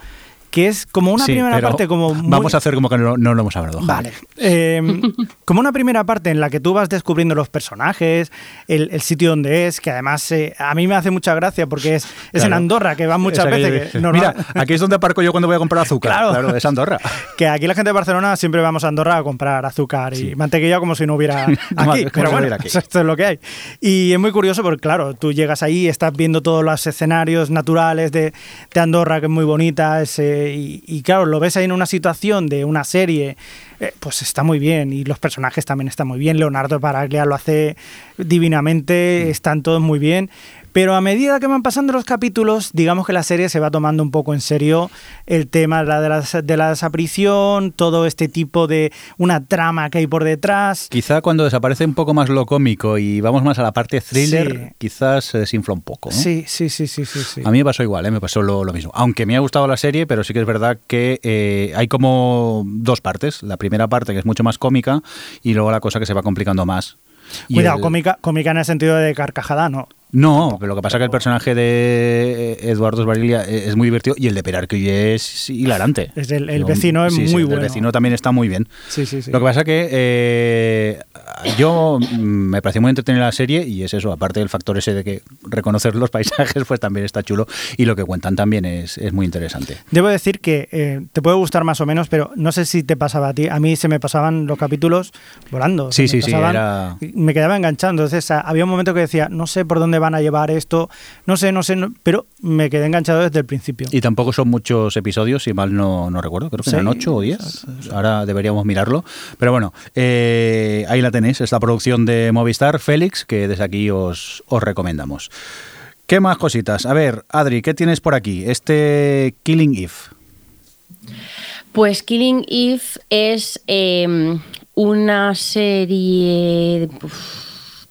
que es como una Sí, primera pero parte como... muy- Vamos a hacer como que no, no lo hemos hablado. Vale. Eh, como una primera parte en la que tú vas descubriendo los personajes, el, el sitio donde es, que además eh, a mí me hace mucha gracia porque es, es en Claro. Andorra, que van muchas veces. que normal- Mira, aquí es donde aparco yo cuando voy a comprar azúcar. Claro. Claro, es Andorra. que aquí la gente de Barcelona siempre vamos a Andorra a comprar azúcar y Sí. mantequilla como si no hubiera aquí. como pero no bueno, aquí. esto es lo que hay. Y es muy curioso porque, claro, tú llegas ahí, estás viendo todos los escenarios naturales de, de Andorra, que es muy bonita, es, eh, y, y claro, lo ves ahí en una situación de una serie, eh, pues está muy bien. Y los personajes también están muy bien. Leonardo Paraglia lo hace divinamente, están todos muy bien. Pero a medida que van pasando los capítulos, digamos que la serie se va tomando un poco en serio el tema de la, de la, de la desaparición, todo este tipo de una trama que hay por detrás. Quizá cuando desaparece un poco más lo cómico y vamos más a la parte thriller, Sí. quizás se desinfla un poco. ¿no? Sí, sí, sí, sí, sí. sí. A mí me pasó igual, ¿eh? me pasó lo, lo mismo. Aunque me ha gustado la serie, pero sí que es verdad que eh, hay como dos partes. La primera parte que es mucho más cómica y luego la cosa que se va complicando más. Y Cuidado, el- cómica, cómica en el sentido de carcajada, no. No, pero lo que pasa es que el personaje de eh, Eduardo Esbarilia es muy divertido y el de Perarquillo es hilarante. Es el- el vecino es sí, sí, muy el bueno. vecino también está muy bien. Sí, sí, sí. Lo que pasa que eh, yo mm, me pareció muy entretenida la serie y es eso, aparte del factor ese de que reconocer los paisajes, pues también está chulo y lo que cuentan también es, es muy interesante. Debo decir que eh, te puede gustar más o menos, pero no sé si te pasaba a ti. A mí se me pasaban los capítulos volando. Sí, sí, sí, era- Me quedaba enganchando. Entonces había un momento que decía, no sé por dónde van a llevar esto, no sé, no sé, no- pero me quedé enganchado desde el principio. Y tampoco son muchos episodios, si mal no, no recuerdo, creo que Sí, eran 8 o 10. Ahora deberíamos mirarlo. Pero bueno, eh, ahí la tenéis, esta producción de Movistar, Félix, que desde aquí os, os recomendamos. ¿Qué más cositas? A ver, Adri, ¿qué tienes por aquí? Este Killing Eve. Pues Killing Eve es eh, una serie, uf,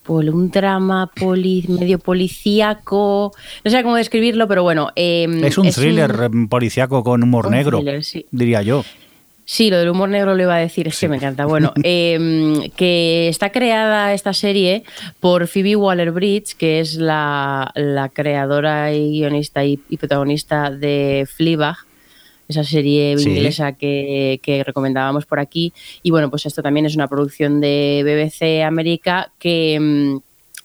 pues un drama poli- medio policíaco, no sé cómo describirlo, pero bueno. eh, Es un thriller policíaco con humor negro, thriller, sí. diría yo. Sí, lo del humor negro lo iba a decir, es que me encanta. Bueno, eh, que está creada esta serie por Phoebe Waller-Bridge, que es la, la creadora y guionista y, y protagonista de Fleabag, esa serie Sí. inglesa que, que recomendábamos por aquí. Y bueno, pues esto también es una producción de BBC América que...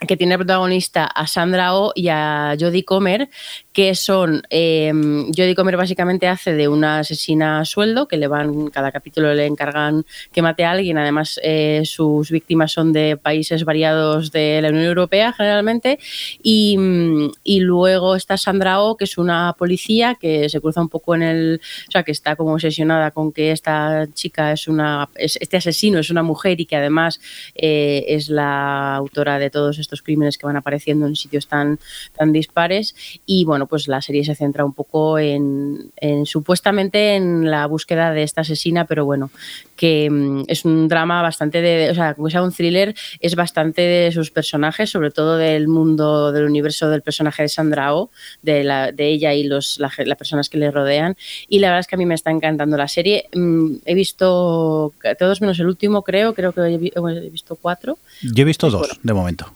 que tiene protagonista a Sandra Oh y a Jodie Comer, que son. Eh, Jodie Comer básicamente hace de una asesina a sueldo, que le van, cada capítulo le encargan que mate a alguien. Además, eh, sus víctimas son de países variados de la Unión Europea, generalmente. Y, mm, y luego está Sandra Oh, que es una policía que se cruza un poco en el. O sea, que está como obsesionada con que esta chica es una. es- este asesino es una mujer y que además eh, es la autora de todos estos crímenes que van apareciendo en sitios tan, tan dispares. Y bueno, pues la serie se centra un poco en, en supuestamente en la búsqueda de esta asesina, pero bueno, que mm, es un drama bastante de. O sea, como sea un thriller, es bastante de sus personajes, sobre todo del mundo, del universo del personaje de Sandra Oh, de, la, de ella y los, la- las personas que le rodean. Y la verdad es que a mí me está encantando la serie. Mm, He visto todos menos el último, creo, creo que he vi- he visto cuatro. Yo he visto Pues dos, bueno. de momento.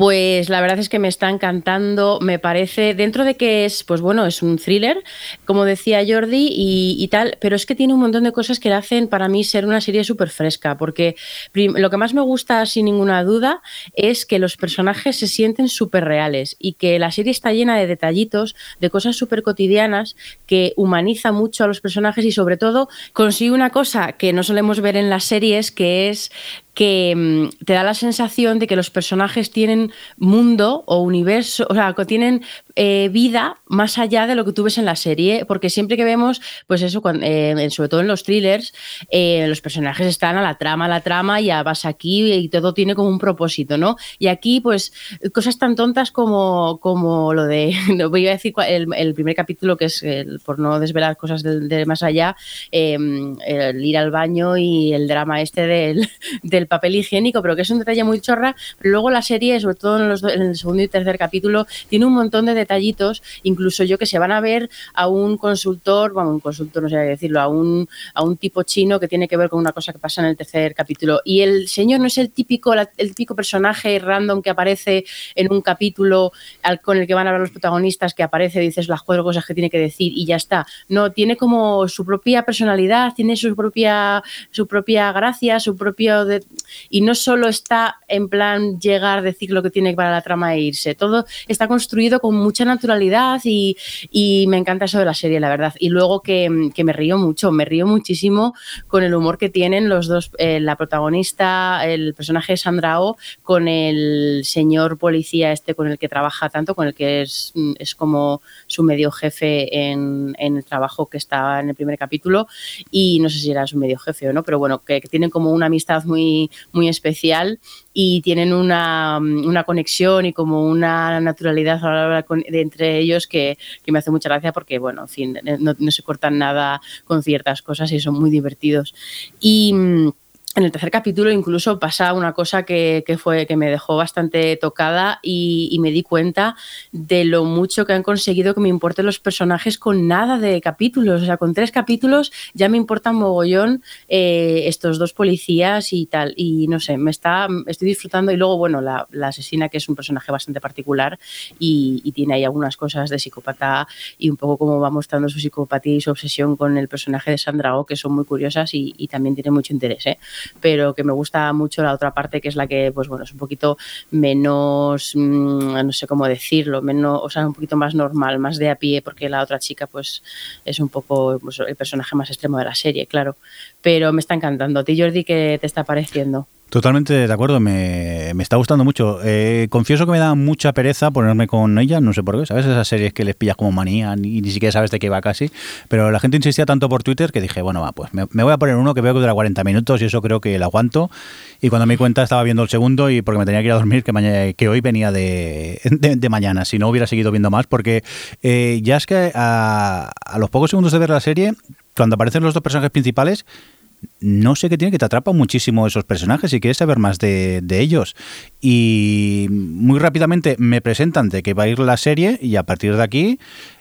Pues la verdad es que me está encantando, me parece, dentro de que es, pues bueno, es un thriller, como decía Jordi, y, tal, pero es que tiene un montón de cosas que le hacen para mí ser una serie súper fresca, porque lo que más me gusta, sin ninguna duda, es que los personajes se sienten súper reales y que la serie está llena de detallitos, de cosas súper cotidianas, que humaniza mucho a los personajes y sobre todo consigue una cosa que no solemos ver en las series, que es que mm, te da la sensación de que los personajes tienen mundo o universo, o sea, tienen eh, vida más allá de lo que tú ves en la serie, porque siempre que vemos, pues eso, eh, sobre todo en los thrillers, eh, los personajes están a la trama, a la trama, ya vas aquí y todo tiene como un propósito, ¿no? Y aquí, pues, cosas tan tontas como, como lo de, voy a decir el, primer capítulo, que es, por no desvelar cosas de, más allá, em, el ir al baño y el drama este del, del papel higiénico, pero que es un detalle muy chorra, pero luego la serie, sobre todo en, los, en el segundo y tercer capítulo, tiene un montón de detalles incluso yo que se van a ver a un consultor, bueno, un consultor no sé decirlo, a un, a un tipo chino que tiene que ver con una cosa que pasa en el tercer capítulo. Y el señor no es el típico, el típico personaje random que aparece en un capítulo con el que van a hablar los protagonistas, que aparece, dices las cuatro cosas que tiene que decir y ya está. No, tiene como su propia personalidad, tiene su propia, su propia gracia, su propio... y no solo está en plan llegar, decir lo que tiene para la trama e irse. Todo está construido con mucha naturalidad y, me encanta eso de la serie, la verdad. Y luego que, me río mucho, me río muchísimo con el humor que tienen los dos, eh, la protagonista, el personaje de Sandra O, con el señor policía este con el que trabaja tanto, con el que es, es como su medio jefe en, el trabajo que estaba en el primer capítulo. Y no sé si era su medio jefe o no, pero bueno, que, que tienen como una amistad muy, muy especial y tienen una, una, conexión y como una naturalidad de entre ellos que, que, me hace mucha gracia porque, bueno, en fin, no, no se cortan nada con ciertas cosas y son muy divertidos. Y en el tercer capítulo incluso pasa una cosa que, fue que me dejó bastante tocada y, me di cuenta de lo mucho que han conseguido que me importen los personajes con nada de capítulos. O sea, con tres capítulos ya me importan mogollón eh, estos dos policías y tal. Y no sé, me está, estoy disfrutando. Y luego, bueno, la, asesina, que es un personaje bastante particular y, tiene ahí algunas cosas de psicópata y un poco como va mostrando su psicopatía y su obsesión con el personaje de Sandra O, que son muy curiosas y, y también tiene mucho interés. ¿eh? Pero que me gusta mucho la otra parte, que es la que, pues bueno, es un poquito menos, mm, no sé cómo decirlo, menos, o sea, un poquito más normal, más de a pie, porque la otra chica, pues, es un poco pues, el personaje más extremo de la serie, claro. Pero me está encantando. ¿A ti, Jordi, qué te está pareciendo? Totalmente de acuerdo, me, está gustando mucho. Eh, confieso que me da mucha pereza ponerme con ella, no sé por qué, ¿sabes? Esas series que les pillas como manía y ni siquiera sabes de qué va casi. Pero la gente insistía tanto por Twitter que dije, bueno, va, pues me, voy a poner uno que veo que dura 40 minutos y eso creo que lo aguanto. Y cuando me di cuenta estaba viendo el segundo y porque me tenía que ir a dormir, que, mañana, que hoy venía de, de, mañana, si no hubiera seguido viendo más, porque eh, ya es que a, a los pocos segundos de ver la serie, cuando aparecen los dos personajes principales, no sé qué tiene que te atrapa muchísimo esos personajes y quieres saber más de, ellos. Y muy rápidamente me presentan de que va a ir la serie y a partir de aquí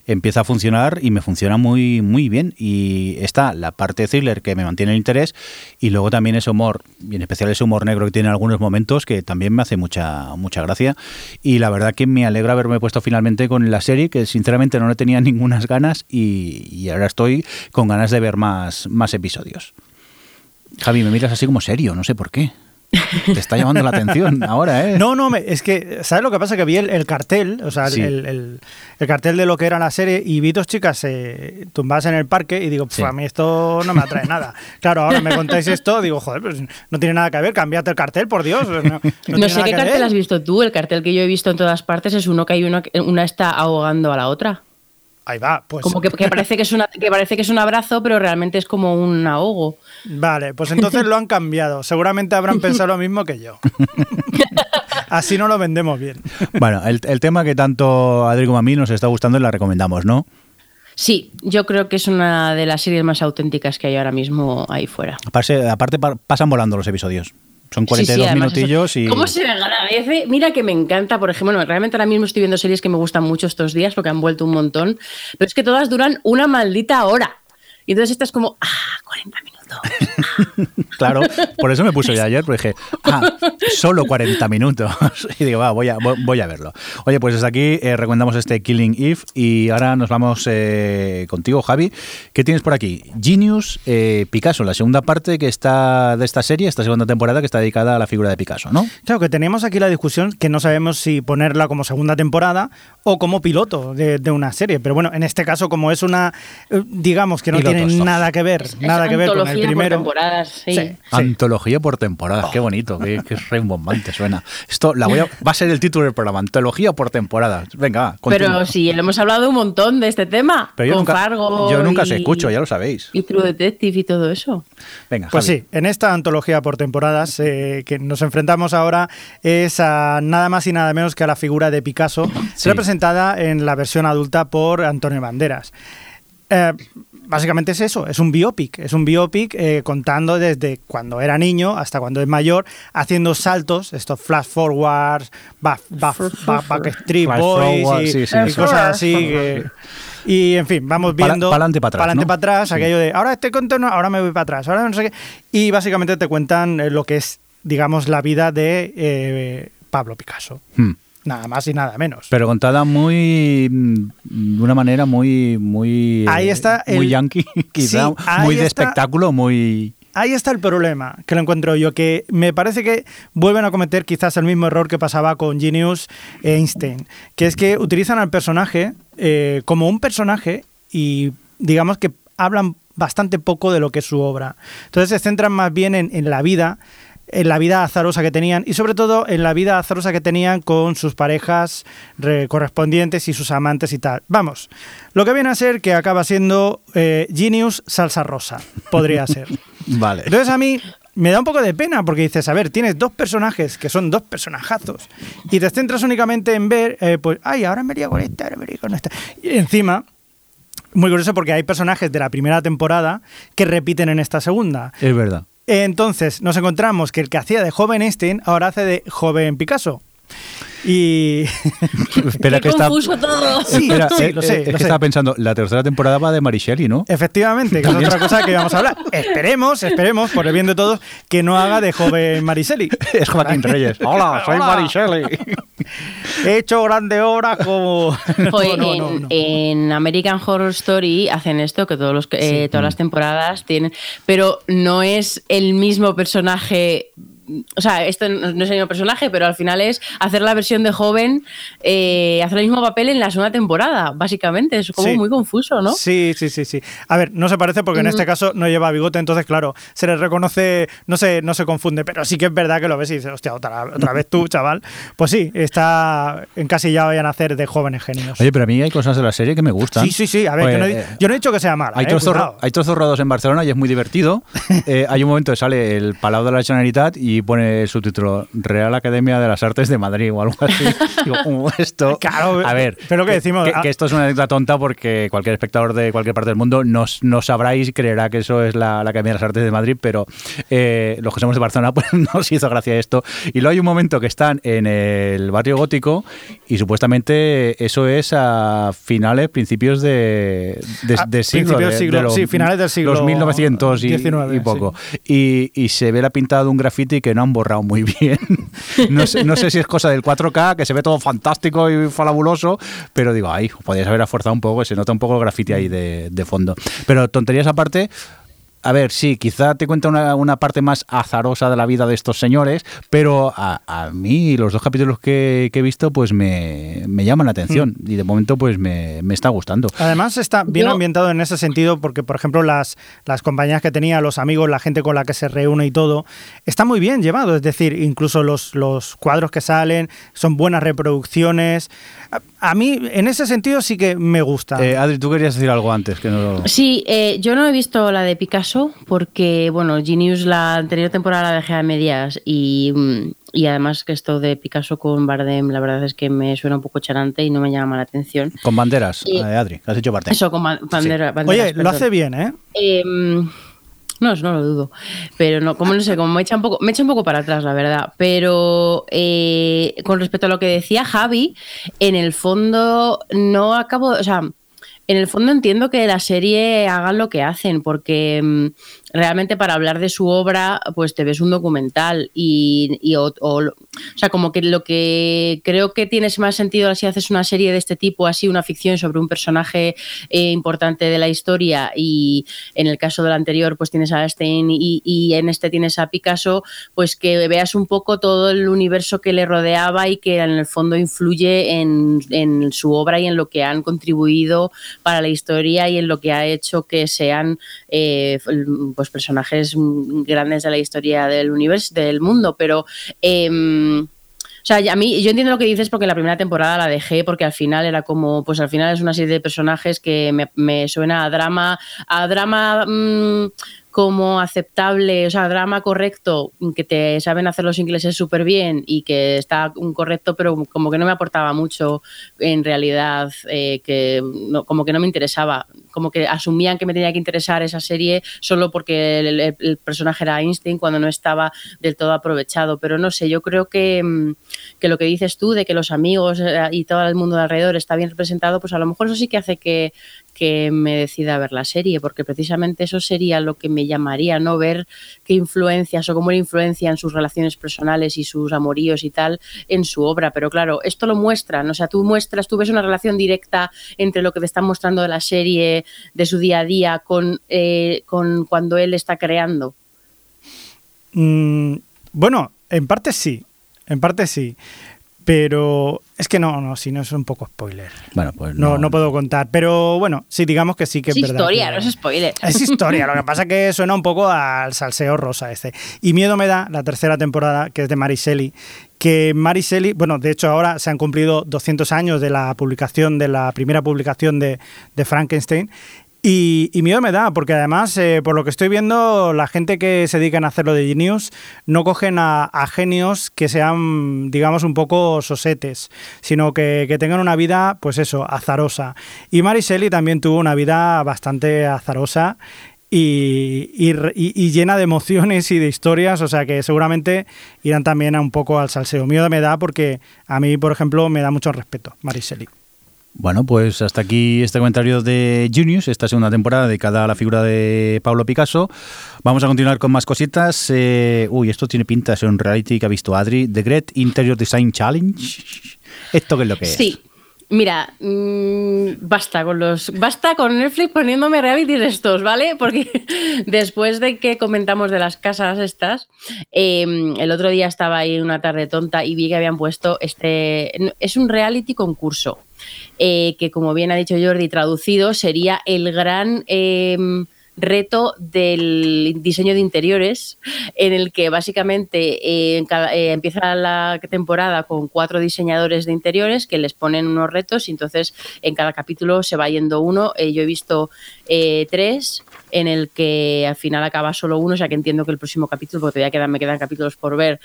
empieza a funcionar y me funciona muy, muy bien. Y está la parte thriller que me mantiene el interés y luego también ese humor, y en especial ese humor negro que tiene en algunos momentos que también me hace mucha, mucha gracia. Y la verdad que me alegra haberme puesto finalmente con la serie, que sinceramente no le tenía ninguna ganas y, y ahora estoy con ganas de ver más, más episodios. Javi, me miras así como serio, no sé por qué. Te está llamando la atención ahora, ¿eh? No, no, es que, ¿sabes lo que pasa? Que vi el, cartel, o sea, el, cartel de lo que era la serie y vi dos chicas eh, tumbadas en el parque y digo, pues a mí esto no me atrae nada. Claro, ahora me contáis esto, digo, joder, pues no tiene nada que ver, cambiate el cartel, por Dios. No, sé qué cartel has visto tú, el cartel que yo he visto en todas partes es uno que hay una, una está ahogando a la otra. Ahí va, pues. Como que, parece que, es una, que parece que es un abrazo, pero realmente es como un ahogo. Vale, pues entonces lo han cambiado. Seguramente habrán pensado lo mismo que yo. Así no lo vendemos bien. Bueno, el, tema que tanto a Adri como a mí nos está gustando y la recomendamos, ¿no? Sí, yo creo que es una de las series más auténticas que hay ahora mismo ahí fuera. Aparte, aparte pasan volando los episodios. Son 42 minutillos y. ¿Cómo se agradece? Mira que me encanta, por ejemplo, realmente ahora mismo estoy viendo series que me gustan mucho estos días porque han vuelto un montón, pero es que todas duran una maldita hora. Y entonces esta es como, ah, 40 minutos minutos. claro, por eso me puse yo ayer, porque dije, ah, solo 40 minutos. y digo, va, voy a, voy a verlo. Oye, pues desde aquí eh, recomendamos este Killing Eve y ahora nos vamos eh, contigo, Javi. ¿Qué tienes por aquí? Genius eh, Picasso, la segunda parte que está de esta serie, esta segunda temporada que está dedicada a la figura de Picasso, ¿no? Claro, que tenemos aquí la discusión que no sabemos si ponerla como segunda temporada o como piloto de, una serie. Pero bueno, en este caso, como es una, eh, digamos que no tiene nada que ver, nada que ver con el primero. Por temporadas, sí. Antología por temporada, qué bonito, qué, qué rembombante suena. Esto la voy a, va a ser el título del programa, Antología por temporada. Venga, Pero sí, hemos hablado un montón de este tema. Pero yo con nunca, Fargo yo nunca se escucho, ya lo sabéis. Y True Detective y todo eso. Venga, pues sí, en esta antología por temporadas eh, que nos enfrentamos ahora es a nada más y nada menos que a la figura de Picasso, representada en la versión adulta por Antonio Banderas. Eh, básicamente es eso, es un biopic, es un biopic eh, contando desde cuando era niño hasta cuando es mayor, haciendo saltos, estos flash forwards, backstreet boys y, cosas así. y en fin, vamos viendo. Para adelante, para atrás. Para para atrás, aquello de ahora estoy contento, ahora me voy para atrás, ahora no sé qué. Y básicamente te cuentan eh, lo que es, digamos, la vida de Pablo Picasso. Hmm. Nada más y nada menos. Pero contada muy de una manera muy muy ahí está muy yankee, quizá muy de espectáculo, muy Ahí está el problema que lo encuentro yo, que me parece que vuelven a cometer quizás el mismo error que pasaba con Genius e Einstein, que es que utilizan al personaje eh, como un personaje y digamos que hablan bastante poco de lo que es su obra. Entonces se centran más bien en, en la vida en la vida azarosa que tenían y sobre todo en la vida azarosa que tenían con sus parejas correspondientes y sus amantes y tal. Vamos, lo que viene a ser que acaba siendo eh, Genius salsa rosa, podría ser. vale. Entonces a mí me da un poco de pena porque dices, a ver, tienes dos personajes que son dos personajazos y te centras únicamente en ver, eh, pues, ay, ahora me iría con esta, ahora me iría con esta. Y encima, muy curioso porque hay personajes de la primera temporada que repiten en esta segunda. Es verdad. Entonces nos encontramos que el que hacía de joven Einstein ahora hace de joven Picasso. Y. Espera, que confuso todo. Sí, lo sé, lo sé. estaba pensando, la tercera temporada va de Marichelli, ¿no? Efectivamente, que es otra cosa que vamos a hablar. Esperemos, esperemos, por el bien de todos, que no haga de joven Marichelli. es Joaquín Reyes. Hola, soy Marichelli. He hecho grandes obras como. en, American Horror Story hacen esto, que todos los, eh, todas las temporadas tienen. Pero no es el mismo personaje o sea, esto no es el mismo personaje, pero al final es hacer la versión de joven, eh, hacer el mismo papel en la segunda temporada, básicamente. Es como muy confuso, ¿no? Sí, sí, sí, sí. A ver, no se parece porque en este caso no lleva bigote, entonces, claro, se le reconoce, no se, no se confunde, pero sí que es verdad que lo ves y dices, hostia, otra, vez tú, chaval. Pues sí, está encasillado ya a nacer de jóvenes genios. Oye, pero a mí hay cosas de la serie que me gustan. Sí, sí, sí. A ver, yo, no he, dicho que sea mal. Hay, eh, trozos, hay trozos rodados en Barcelona y es muy divertido. Eh, hay un momento que sale el Palau de la Generalitat y pone su título Real Academia de las Artes de Madrid o algo así. Digo, esto. Claro, a ver, pero que decimos. Ah. Que, esto es una anécdota tonta porque cualquier espectador de cualquier parte del mundo no, no sabrá y creerá que eso es la, Academia de las Artes de Madrid, pero eh, los que somos de Barcelona, pues nos hizo gracia esto. Y luego hay un momento que están en el barrio gótico y supuestamente eso es a finales, principios de, de, siglo. sí, finales del siglo. Los 1900 y, y poco. Y, y se ve la pintada de un graffiti que no han borrado muy bien. No sé, no sé si es cosa del 4K, que se ve todo fantástico y fabuloso, pero digo, ay, podrías haber esforzado un poco, se nota un poco el graffiti ahí de, de fondo. Pero tonterías aparte, a ver, sí, quizá te cuenta una, parte más azarosa de la vida de estos señores, pero a, mí los dos capítulos que, he visto pues me, llaman la atención mm. y de momento pues me, está gustando. Además está bien ambientado en ese sentido porque, por ejemplo, las, las compañías que tenía, los amigos, la gente con la que se reúne y todo, está muy bien llevado. Es decir, incluso los, los cuadros que salen son buenas reproducciones. A, mí, en ese sentido, sí que me gusta. Eh, Adri, tú querías decir algo antes. que no... Sí, eh, yo no he visto la de Picasso porque, bueno, Genius la anterior temporada la dejé a medias y, mm, y, además que esto de Picasso con Bardem, la verdad es que me suena un poco charante y no me llama la atención. Con banderas, eh, Adri, has hecho Bardem. Eso, con banderas. Oye, lo hace bien, ¿eh? Em, no, no lo dudo. Pero no, como no sé, como me echa un poco, me echa un poco para atrás, la verdad. Pero eh, con respecto a lo que decía Javi, en el fondo no acabo, o sea, en el fondo entiendo que la serie hagan lo que hacen, porque mm, realmente para hablar de su obra, pues te ves un documental y, o, sea, como que lo que creo que tienes más sentido si haces una serie de este tipo, así una ficción sobre un personaje eh, importante de la historia y en el caso del anterior pues tienes a Stein y, y, en este tienes a Picasso, pues que veas un poco todo el universo que le rodeaba y que en el fondo influye en, en su obra y en lo que han contribuido para la historia y en lo que ha hecho que sean eh, pues personajes grandes de la historia del universo, del mundo, pero em, o sea, a mí, yo entiendo lo que dices porque la primera temporada la dejé porque al final era como, pues al final es una serie de personajes que me, suena a drama, a drama mm, como aceptable, o sea, drama correcto, que te saben hacer los ingleses súper bien y que está un correcto, pero como que no me aportaba mucho en realidad, eh, que como que no me interesaba, como que asumían que me tenía que interesar esa serie solo porque el, personaje era Einstein cuando no estaba del todo aprovechado, pero no sé, yo creo que, mm, que lo que dices tú de que los amigos eh, y todo el mundo de alrededor está bien representado, pues a lo mejor eso sí que hace que, que me decida ver la serie, porque precisamente eso sería lo que me llamaría, ¿no? Ver qué influencias o cómo le influencian sus relaciones personales y sus amoríos y tal en su obra. Pero claro, esto lo muestran, o sea, tú muestras, tú ves una relación directa entre lo que te están mostrando de la serie, de su día a día, con, eh, con cuando él está creando. Mm, bueno, en parte sí, en parte sí. Pero es que no, no, si no es un poco spoiler. Bueno, pues no. No, puedo contar. Pero bueno, sí, digamos que sí que es, es verdad. historia, no es spoiler. Es historia, lo que pasa es que suena un poco al salseo rosa este. Y miedo me da la tercera temporada, que es de Mariselli, que Mariselli, bueno, de hecho ahora se han cumplido 200 años de la publicación, de la primera publicación de, de Frankenstein, y, miedo me da, porque además, eh, por lo que estoy viendo, la gente que se dedica a hacerlo de Genius no cogen a, genios que sean, digamos, un poco sosetes, sino que, tengan una vida, pues eso, azarosa. Y Mariselli también tuvo una vida bastante azarosa y, y, llena de emociones y de historias, o sea que seguramente irán también a un poco al salseo. Miedo me da porque a mí, por ejemplo, me da mucho respeto, Mariselli. Bueno, pues hasta aquí este comentario de Junius, esta segunda temporada dedicada a la figura de Pablo Picasso. Vamos a continuar con más cositas. Eh, uy, esto tiene pinta de ser un reality que ha visto Adri, The Great Interior Design Challenge. ¿Esto qué es lo que es? Sí. Mira, mm, basta con los, basta con Netflix poniéndome reality de estos, ¿vale? Porque después de que comentamos de las casas estas, em, el otro día estaba ahí una tarde tonta y vi que habían puesto este, es un reality concurso, eh, que como bien ha dicho Jordi, traducido sería el gran em, reto del diseño de interiores, en el que básicamente eh, eh, empieza la temporada con cuatro diseñadores de interiores que les ponen unos retos y entonces en cada capítulo se va yendo uno. Eh, yo he visto tres en el que al final acaba solo uno, o sea que entiendo que el próximo capítulo, porque todavía me quedan capítulos por ver,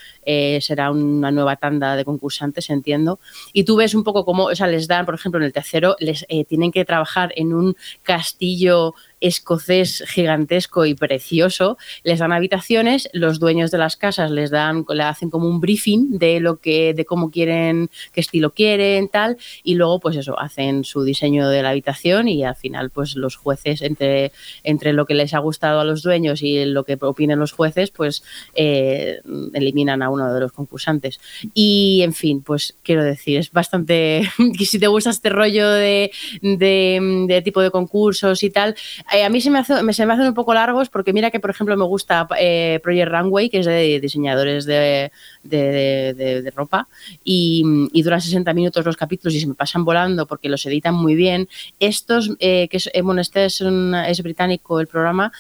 será una nueva tanda de concursantes, entiendo. Y tú ves un poco cómo, o sea, les dan, por ejemplo, en el tercero, les tienen que trabajar en un castillo escocés gigantesco y precioso, les dan habitaciones, los dueños de las casas les dan, le hacen como un briefing de lo que, de cómo quieren, qué estilo quieren, tal, y luego, pues eso, hacen su diseño de la habitación y al final, pues los jueces, entre, entre lo que les ha gustado a los dueños y lo que opinen los jueces, pues eh, eliminan a uno de los concursantes. Y en fin, pues quiero decir, es bastante. si te gusta este rollo de, de tipo de concursos y tal, eh, a mí se me, hace, se me hacen un poco largos porque mira que, por ejemplo, me gusta eh, Project Runway, que es de diseñadores de, de, ropa, y, y, duran 60 minutos los capítulos y se me pasan volando porque los editan muy bien. Estos, eh, que es, bueno, este es, es, británico el programa,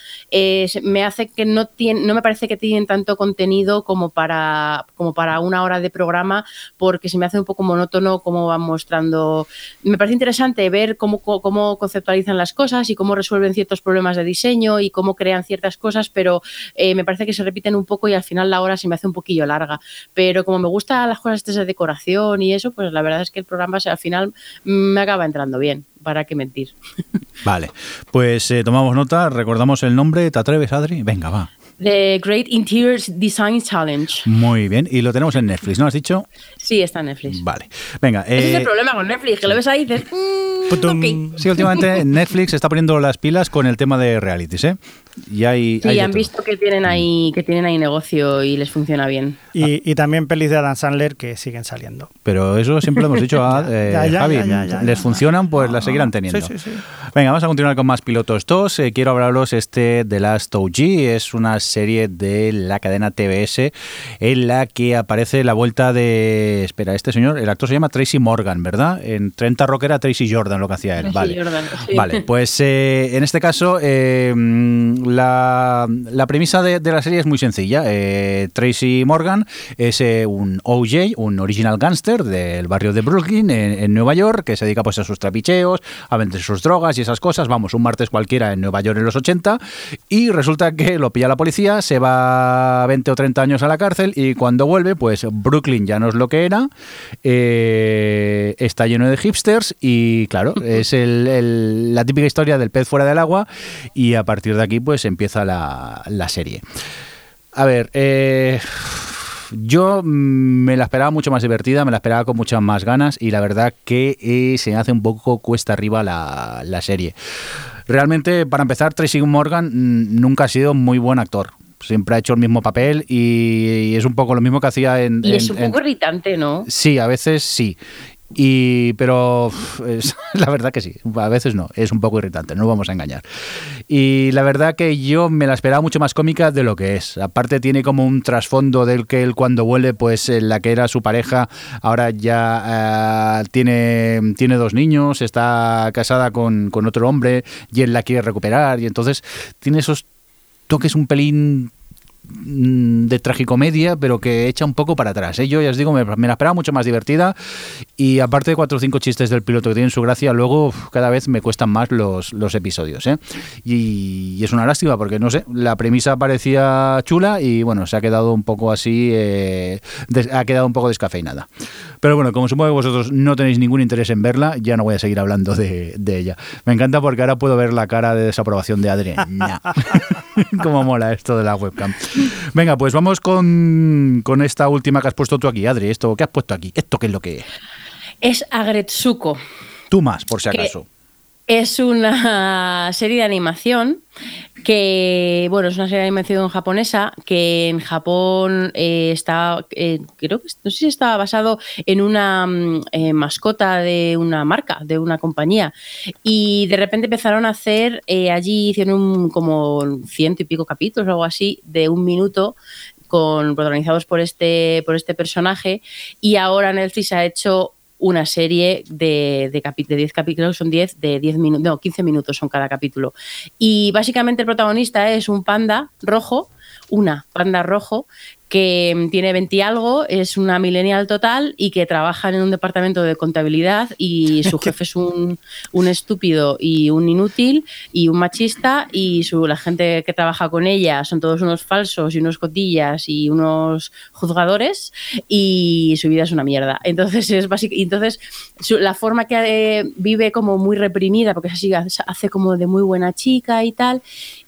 me hace que no, tiene, no me parece que tienen tanto contenido como para, como para una hora de programa porque se me hace un poco monótono cómo van mostrando. Me parece interesante ver cómo, cómo conceptualizan las cosas y cómo resuelven ciertos problemas de diseño y cómo crean ciertas cosas, pero eh, me parece que se repiten un poco y al final la hora se me hace un poquillo larga. Pero como me gustan las cosas de decoración y eso, pues la verdad es que el programa al final me acaba entrando bien. ¿Para qué mentir? Vale, pues eh, tomamos nota, recordamos el nombre. ¿Te atreves, Adri? Venga, va. The Great Interiors Design Challenge. Muy bien, y lo tenemos en Netflix, ¿no has dicho? Sí, está en Netflix. Vale, venga. Ese es el eh, problema con Netflix, que lo ves ahí y dices... Mm, sí, últimamente Netflix está poniendo las pilas con el tema de realities, ¿eh? Y hay, sí, hay de han todo. visto que tienen ahí que tienen ahí negocio y les funciona bien. Y, y también pelis de Adam Sandler que siguen saliendo. Pero eso siempre lo hemos dicho a eh, Ya, ya, Javi. ya, ya, ya, Les ya. funcionan, pues las seguirán teniendo. Sí, sí, sí. Venga, vamos a continuar con más pilotos 2. Eh, quiero hablaros este The Last OG. Es una serie de la cadena TBS en la que aparece la vuelta de. Espera, este señor, el actor se llama Tracy Morgan, ¿verdad? En 30 Rock era Tracy Jordan lo que hacía él. Tracy vale. Jordan, sí. Vale, pues eh, en este caso eh, la, la premisa de, de la serie es muy sencilla. Eh, Tracy Morgan es un OJ, un original gangster del barrio de Brooklyn en, en Nueva York, que se dedica pues a sus trapicheos, a vender sus drogas y esas cosas. Vamos, un martes cualquiera en Nueva York en los 80 y resulta que lo pilla la policía, se va 20 o 30 años a la cárcel y cuando vuelve, pues Brooklyn ya no es lo que era, eh, está lleno de hipsters y claro, es el- el- la típica historia del pez fuera del agua y a partir de aquí pues empieza la, la serie. A ver, eh, yo me la esperaba mucho más divertida, me la esperaba con muchas más ganas y la verdad que eh, se hace un poco cuesta arriba la, la serie. Realmente, para empezar, Tracy Morgan mm, nunca ha sido muy buen actor. Siempre ha hecho el mismo papel y, y es un poco lo mismo que hacía en... Y en- es un en- poco irritante, ¿no? Sí, a veces sí. Y, pero es- la verdad que sí, a veces no, es un poco irritante, no nos vamos a engañar. Y la verdad que yo me la esperaba mucho más cómica de lo que es. Aparte tiene como un trasfondo del que él cuando vuelve, pues en la que era su pareja, ahora ya eh, tiene, tiene dos niños, está casada con, con otro hombre y él la quiere recuperar. Y entonces tiene esos toques un pelín de tragicomedia, pero que echa un poco para atrás. ¿eh? Yo ya os digo, me, me la esperaba mucho más divertida y aparte de cuatro o cinco chistes del piloto que tienen su gracia, luego uf, cada vez me cuestan más los, los episodios. ¿eh? Y, y es una lástima porque, no sé, la premisa parecía chula y bueno, se ha quedado un poco así, eh, des- ha quedado un poco descafeinada. Pero bueno, como supongo que vosotros no tenéis ningún interés en verla, ya no voy a seguir hablando de, de ella. Me encanta porque ahora puedo ver la cara de desaprobación de Adrián. Cómo mola esto de la webcam. Venga, pues vamos con, con esta última que has puesto tú aquí, Adri. Esto, ¿Qué has puesto aquí? ¿Esto qué es lo que es? Es Agretsuko. Tú más, por si acaso. Es una serie de animación que, bueno, es una serie de animación japonesa que en Japón eh, está, eh, creo que, no sé si estaba basado en una mm, eh, mascota de una marca, de una compañía. Y de repente empezaron a hacer, eh, allí hicieron un- como ciento y pico capítulos o algo así, de un minuto con protagonizados por este, por este personaje y ahora Netflix ha hecho una serie de, de, de 10 capítulos, son 10, de 10 minutos, no, 15 minutos son cada capítulo. Y básicamente el protagonista es un panda rojo, una panda rojo, que mm, tiene 20 y algo, es una millennial total y que trabaja en un departamento de contabilidad y su jefe es un, un estúpido y un inútil y un machista y su, la gente que trabaja con ella son todos unos falsos y unos cotillas y unos juzgadores y su vida es una mierda. Entonces es básico, entonces su- la forma que eh, vive como muy reprimida porque así, hace como de muy buena chica y tal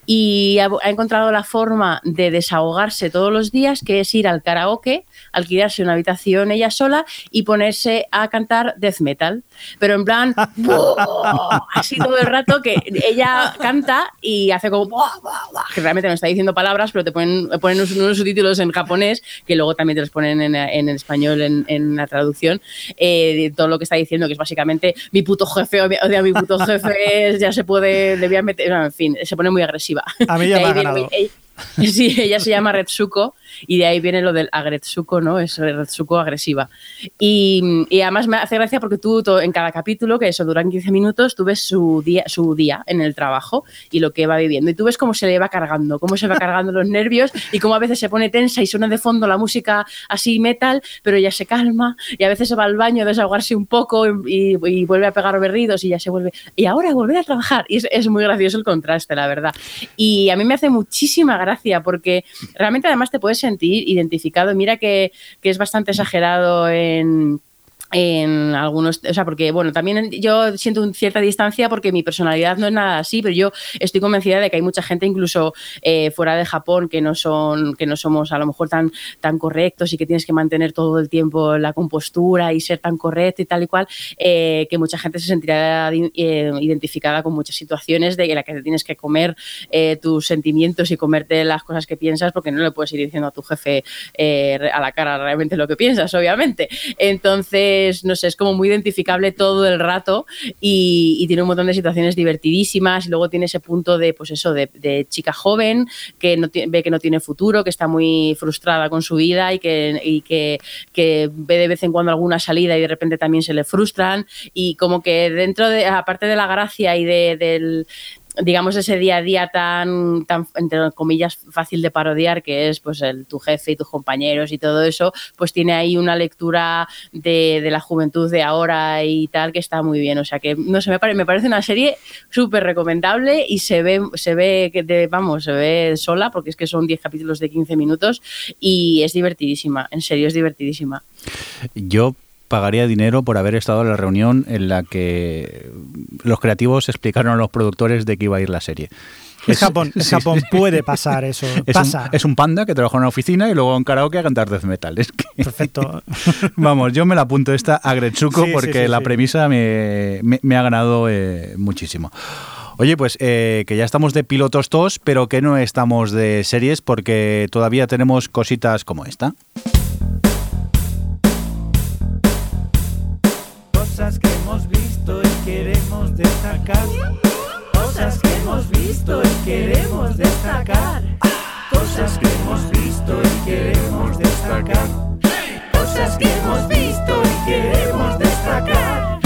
y ha, ha encontrado la forma de desahogarse todos los días, que es ir al karaoke, alquilarse una habitación ella sola y ponerse a cantar death metal. Pero en plan, ¡buah! así todo el rato que ella canta y hace como, ¡buah, buah, buah! que realmente no está diciendo palabras, pero te ponen, ponen unos, unos subtítulos en japonés, que luego también te los ponen en, en español en, en la traducción, eh, de todo lo que está diciendo, que es básicamente mi puto jefe, o mi, o sea, mi puto jefe ya se puede, le voy a meter, en fin, se pone muy agresiva. A mí ya me ha viene- ganado. ella- Sí, ella se llama Retsuko y de ahí viene lo del agretsuko, ¿no? Es Retsuko agresiva. Y, y además me hace gracia porque tú en cada capítulo, que eso duran 15 minutos, tú ves su día, su día en el trabajo y lo que va viviendo. Y tú ves cómo se le va cargando, cómo se va cargando los nervios y cómo a veces se pone tensa y suena de fondo la música así metal, pero ella se calma y a veces se va al baño a desahogarse un poco y, vuelve a pegar berridos y ya se vuelve. Y ahora volver a trabajar. Y es muy gracioso el contraste, la verdad. Y a mí me hace muchísima gracia porque realmente además te puedes sentir identificado. Mira que, que es bastante exagerado en en algunos, o sea, porque bueno, también yo siento cierta distancia porque mi personalidad no es nada así, pero yo estoy convencida de que hay mucha gente incluso eh, fuera de Japón que no son, que no somos a lo mejor tan, tan correctos y que tienes que mantener todo el tiempo la compostura y ser tan correcto y tal y cual, eh, que mucha gente se sentirá eh, identificada con muchas situaciones de la que te tienes que comer tus sentimientos y comerte las cosas que piensas porque no le puedes ir diciendo a tu jefe a la cara realmente lo que piensas, obviamente. Entonces no sé, es como muy identificable todo el rato y, tiene un montón de situaciones divertidísimas. Y luego tiene ese punto de, pues eso, de, chica joven que ve que no tiene futuro, que está muy frustrada con su vida y que, que, ve de vez en cuando alguna salida y de repente también se le frustran. Y como que dentro de, aparte de la gracia y de, del digamos, ese día a día tan, tan, entre comillas, fácil de parodiar, que es pues el, tu jefe y tus compañeros y todo eso, pues tiene ahí una lectura de, de la juventud de ahora y tal que está muy bien. O sea que, no sé, me, me parece una serie súper recomendable y se ve, se ve que de, vamos, se ve sola, porque es que son 10 capítulos de 15 minutos y es divertidísima, en serio, es divertidísima. Yo pagaría dinero por haber estado en la reunión en la que los creativos explicaron a los productores de qué iba a ir la serie. Es Japón, Japón puede pasar eso. Es, Pasa. Un, es un panda que trabaja en una oficina y luego en karaoke a cantar death metal. Es Perfecto. Vamos, yo me la apunto esta a Gretsuko porque la premisa me, ha ganado eh, muchísimo. Oye, pues eh, que ya estamos de pilotos todos, pero que no estamos de series porque todavía tenemos cositas como esta. Cosas que hemos visto y queremos destacar. Cosas que hemos visto y queremos destacar. Cosas que hemos visto y queremos destacar.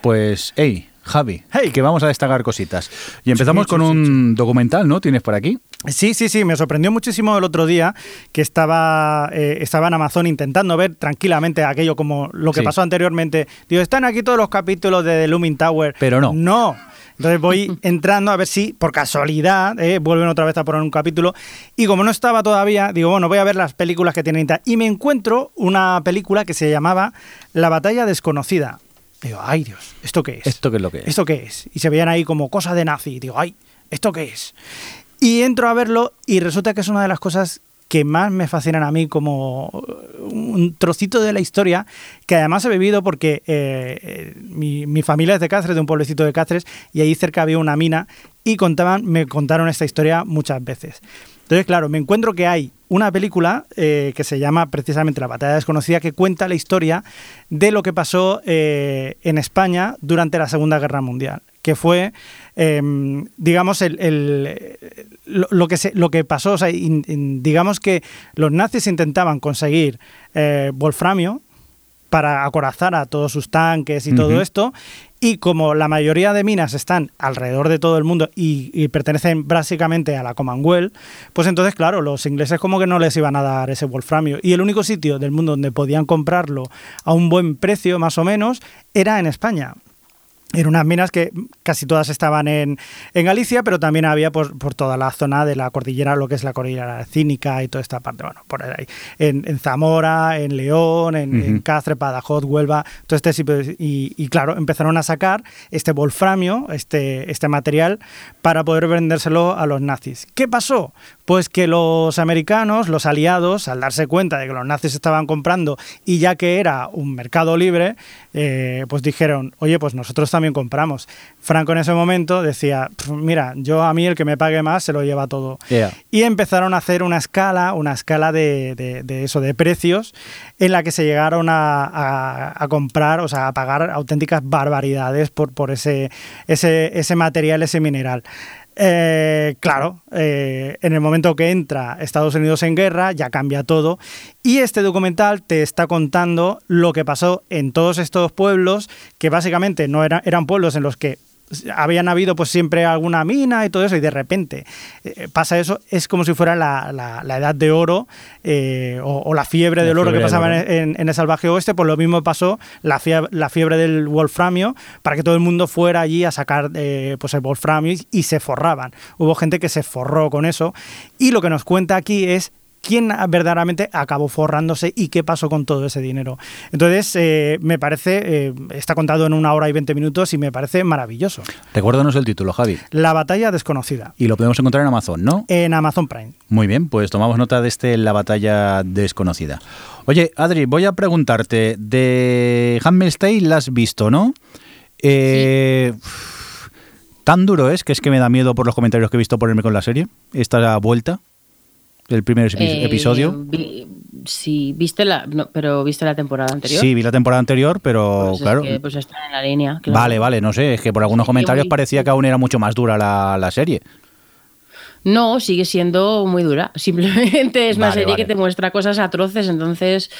Pues, hey, Javi, hey. que vamos a destacar cositas. Y empezamos con un documental, ¿no? ¿Tienes por aquí? Sí, sí, sí, me sorprendió muchísimo el otro día que estaba, eh, estaba en Amazon intentando ver tranquilamente aquello como lo que pasó anteriormente. Digo, están aquí todos los capítulos de The Looming Tower. Pero no. No. Entonces voy entrando a ver si, por casualidad, eh, vuelven otra vez a poner un capítulo. Y como no estaba todavía, digo, bueno, voy a ver las películas que tienen. Y me encuentro una película que se llamaba La batalla desconocida. Digo, ay Dios, ¿esto qué es? ¿Esto qué es lo que es? ¿Esto qué es? Y se veían ahí como cosas de nazi. Digo, ay, ¿esto qué es? Y entro a verlo y resulta que es una de las cosas que más me fascinan a mí como un trocito de la historia que además he vivido porque eh, eh, mi, mi, familia es de Cáceres, de un pueblecito de Cáceres, y ahí cerca había una mina y contaban, me contaron esta historia muchas veces. Entonces, claro, me encuentro que hay una película eh, que se llama precisamente La batalla desconocida, que cuenta la historia de lo que pasó eh, en España durante la Segunda Guerra Mundial, que fue, em, digamos, el, lo, que se, lo que pasó, o sea, digamos que los nazis intentaban conseguir eh, wolframio, para acorazar a todos sus tanques y todo esto. Y como la mayoría de minas están alrededor de todo el mundo y, pertenecen básicamente a la Commonwealth, pues entonces, claro, los ingleses como que no les iban a dar ese wolframio. Y el único sitio del mundo donde podían comprarlo a un buen precio, más o menos, era en España. Eran unas minas que casi todas estaban en, Galicia, pero también había por, por, toda la zona de la cordillera, lo que es la cordillera cínica y toda esta parte, bueno, por ahí, en, Zamora, en León, en, Cáceres, Badajoz, Huelva, todo este y, y, claro, empezaron a sacar este wolframio, este, este material, para poder vendérselo a los nazis. ¿Qué pasó? Pues que los americanos, los aliados, al darse cuenta de que los nazis estaban comprando y ya que era un mercado libre, eh, pues dijeron, oye, pues nosotros también compramos. Franco en ese momento decía, mira, yo a mí el que me pague más se lo lleva todo. Y empezaron a hacer una escala, una escala de, eso, de precios, en la que se llegaron a, comprar, o sea, a pagar auténticas barbaridades por, por ese, ese, ese material, ese mineral. Eh, claro, eh, en el momento que entra Estados Unidos en guerra ya cambia todo. Y este documental te está contando lo que pasó en todos estos pueblos que básicamente no eran pueblos en los que habían habido pues siempre alguna mina y todo eso y de repente eh, pasa eso es como si fuera la, la, edad de oro eh, o, la fiebre del oro que pasaba en, en, el salvaje oeste pues lo mismo pasó la fiebre, la fiebre del wolframio para que todo el mundo fuera allí a sacar eh, pues el wolframio y, y se forraban. Hubo gente que se forró con eso y lo que nos cuenta aquí es quién verdaderamente acabó forrándose y qué pasó con todo ese dinero. Entonces, eh, me parece, eh, está contado en una hora y 20 minutos y me parece maravilloso. Recuérdanos el título, Javi. La batalla desconocida. Y lo podemos encontrar en Amazon, ¿no? En Amazon Prime. Muy bien, pues tomamos nota de este La batalla desconocida. Oye, Adri, voy a preguntarte, de Handmaid's Tale la has visto, ¿no? Eh, Tan duro es que es que me da miedo por los comentarios que he visto ponerme con la serie, esta vuelta del primer Eh, episodio. vi- sí, viste la, no, pero viste la temporada anterior. Sí, vi la temporada anterior, pero Pues es claro. que, pues está en la línea. claro. Vale, vale, no sé, es que por algunos Sí, comentarios parecía que aún era mucho más dura la, la serie. No, sigue siendo muy dura. Simplemente es una Vale, serie vale. que te muestra cosas atroces. Entonces,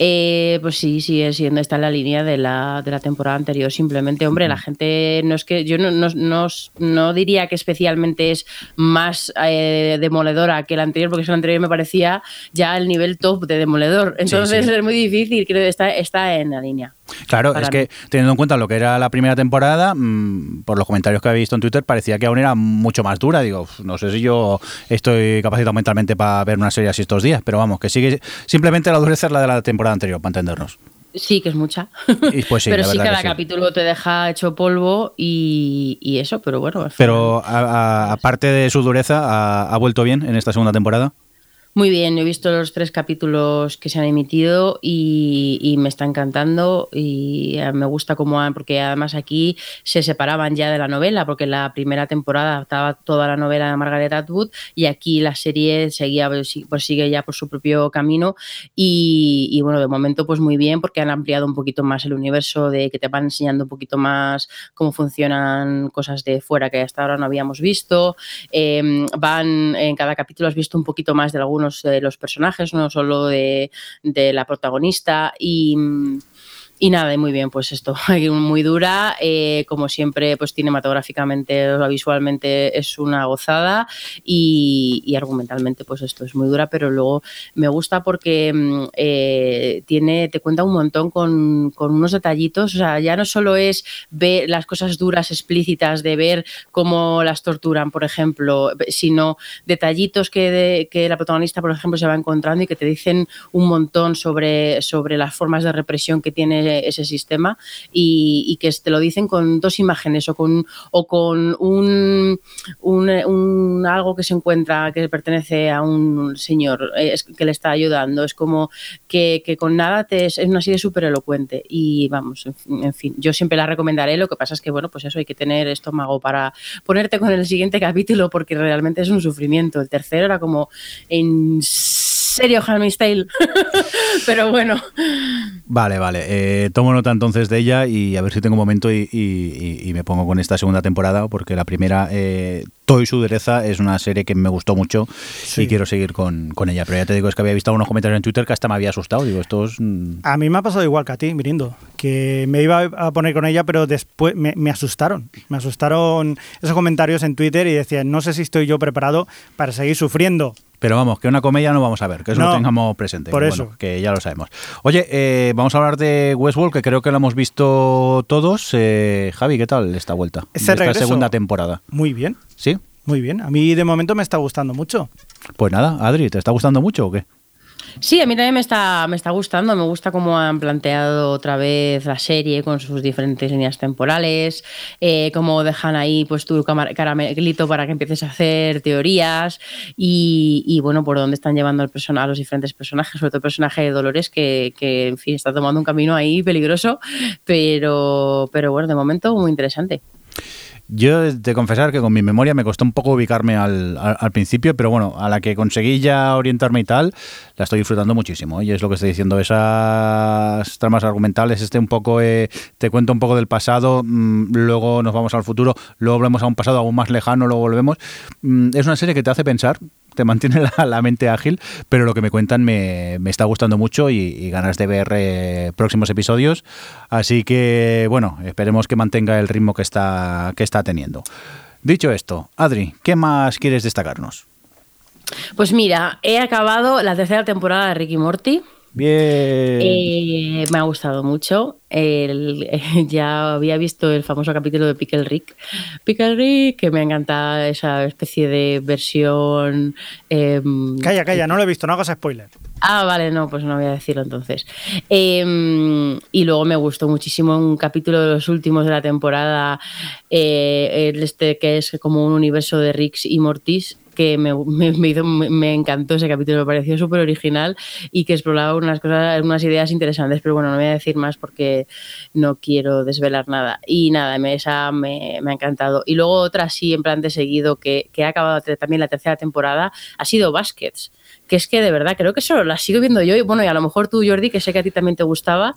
eh, pues sí, sigue siendo, está en la línea de la, de la temporada anterior. Simplemente, hombre, la gente no es que yo no, no, no, no diría que especialmente es más eh, demoledora que la anterior, porque la anterior me parecía ya el nivel top de demoledor. Entonces sí. es muy difícil, creo que está, está en la línea. Claro, Para es que teniendo en cuenta lo que era la primera temporada, mm, por los comentarios que había visto en Twitter, parecía que aún era mucho más dura. Digo, "Uf, no sé si yo estoy capacitado mentalmente para ver una serie así estos días, pero vamos, que sigue simplemente la dureza es la de la temporada anterior, para entendernos. Sí, que es mucha. Y pues sí, pero la sí, cada que sí. capítulo te deja hecho polvo y, y eso, pero bueno. Pero aparte de su dureza, ¿ha, ha vuelto bien en esta segunda temporada? Muy bien, he visto los tres capítulos que se han emitido y, me está encantando y eh, me gusta cómo han, porque además aquí se separaban ya de la novela, porque la primera temporada estaba toda la novela de Margaret Atwood y aquí la serie seguía, pues, pues sigue ya por su propio camino y, bueno, de momento pues muy bien porque han ampliado un poquito más el universo de que te van enseñando un poquito más cómo funcionan cosas de fuera que hasta ahora no habíamos visto, eh, van en cada capítulo has visto un poquito más de algunos de los personajes, no solo de, de la protagonista y, y nada, muy bien, pues esto, muy dura, eh, como siempre, pues cinematográficamente o visualmente es una gozada y, y argumentalmente pues esto es muy dura, pero luego me gusta porque mm, eh, tiene, te cuenta un montón con, con unos detallitos, o sea, ya no solo es ver las cosas duras explícitas de ver cómo las torturan, por ejemplo, sino detallitos que, de- que la protagonista, por ejemplo, se va encontrando y que te dicen un montón sobre, sobre las formas de represión que tiene ese sistema y, que te lo dicen con dos imágenes o con, o con un, un, algo que se encuentra que pertenece a un señor eh, que le está ayudando. Es como que, con nada te es, una serie súper elocuente y vamos, en fin, yo siempre la recomendaré. Lo que pasa es que, bueno, pues eso hay que tener estómago para ponerte con el siguiente capítulo porque realmente es un sufrimiento. El tercero era como, en serio, Tale. Pero bueno, Vale, vale. Eh, tomo nota entonces de ella y a ver si tengo un momento y, y- y- y me pongo con esta segunda temporada, porque la primera, eh, Toy su dureza, es una serie que me gustó mucho Sí. y quiero seguir con, con ella. Pero ya te digo, es que había visto algunos comentarios en Twitter que hasta me había asustado. Digo, esto es... mm, A mí me ha pasado igual que a ti, Mirindo, que me iba a poner con ella, pero después me, me asustaron. Me asustaron esos comentarios en Twitter y decían, no sé si estoy yo preparado para seguir sufriendo. Pero vamos, que una comedia no vamos a ver, que eso No, lo tengamos presente. por que eso. bueno, que ya lo sabemos. Oye, eh, vamos a hablar de Westworld, que creo que lo hemos visto todos. Eh, Javi, ¿qué tal esta vuelta? Esta regreso. segunda temporada. Muy bien, ¿Sí? muy bien. A mí de momento me está gustando mucho. Pues nada, Adri, ¿te está gustando mucho o qué? Sí, a mí también me está, me está gustando. Me gusta cómo han planteado otra vez la serie con sus diferentes líneas temporales, eh, cómo dejan ahí pues tu caramelito para que empieces a hacer teorías y, bueno, por dónde están llevando el person- a los diferentes personajes, sobre todo el personaje de Dolores, que, que, en fin está tomando un camino ahí peligroso, pero, pero bueno, de momento muy interesante. Yo de confesar que con mi memoria me costó un poco ubicarme al, al- al principio, pero bueno, a la que conseguí ya orientarme y tal, la estoy disfrutando muchísimo. Y es lo que estoy diciendo, esas tramas argumentales, este un poco, eh, te cuento un poco del pasado, mm, luego nos vamos al futuro, luego volvemos a un pasado aún más lejano, luego volvemos. Mm, es una serie que te hace pensar, te mantiene la, mente ágil, pero lo que me cuentan me, está gustando mucho y, y ganas de ver eh, próximos episodios. Así que, bueno, esperemos que mantenga el ritmo que está, que está teniendo. Dicho esto, Adri, ¿qué más quieres destacarnos? Pues mira, he acabado la tercera temporada de Ricky Morty. Bien. Eh, me ha gustado mucho. El- ya había visto el famoso capítulo de Pickle Rick. Pickle Rick, que me encanta esa especie de versión. em, Calla, calla, no lo he visto, no hagas spoiler. Ah, vale, no, pues no voy a decirlo entonces. Eh, y luego me gustó muchísimo un capítulo de los últimos de la temporada, eh, este que es como un universo de Rix y Mortis que me, me- me hizo- me- encantó ese capítulo, me pareció súper original y que exploraba unas cosas, unas ideas interesantes, pero bueno, no voy a decir más porque no quiero desvelar nada. Y nada, esa me, me ha encantado. Y luego otra sí, en plan de seguido, que, que ha acabado también la tercera temporada, ha sido Baskets que es que de verdad creo que solo la sigo viendo yo y bueno y a lo mejor tú Jordi que sé que a ti también te gustaba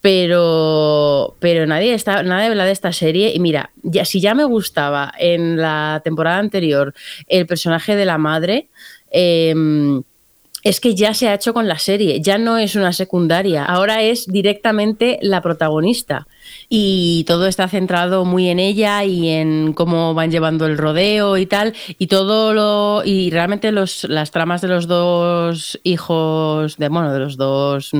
pero pero nadie está nadie habla de esta serie y mira ya si ya me gustaba en la temporada anterior el personaje de la madre em, es que ya se ha hecho con la serie, ya no es una secundaria, ahora es directamente la protagonista. Y todo está centrado muy en ella y en cómo van llevando el rodeo y tal. Y todo lo. Y realmente los, las tramas de los dos hijos, de bueno, de los dos.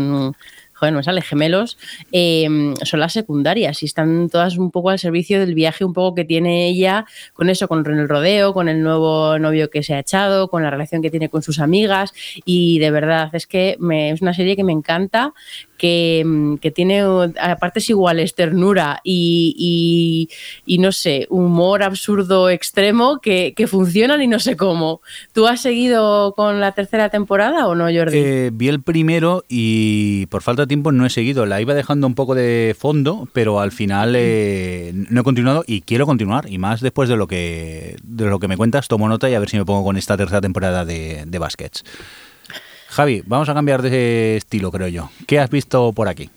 Joder, no sale, gemelos, eh, son las secundarias y están todas un poco al servicio del viaje un poco que tiene ella con eso, con el rodeo, con el nuevo novio que se ha echado, con la relación que tiene con sus amigas y de verdad es que es una serie que me encanta, que, mm, que tiene a partes iguales ternura y, y- y no sé, humor absurdo extremo que, que funcionan y no sé cómo. ¿Tú has seguido con la tercera temporada o no, Jordi? Eh, vi el primero y por falta de tiempo no he seguido. La iba dejando un poco de fondo, pero al final eh, no he continuado y quiero continuar. Y más después de lo que de lo que me cuentas, tomo nota y a ver si me pongo con esta tercera temporada de, de Baskets. Javi, vamos a cambiar de estilo, creo yo. ¿Qué has visto por aquí?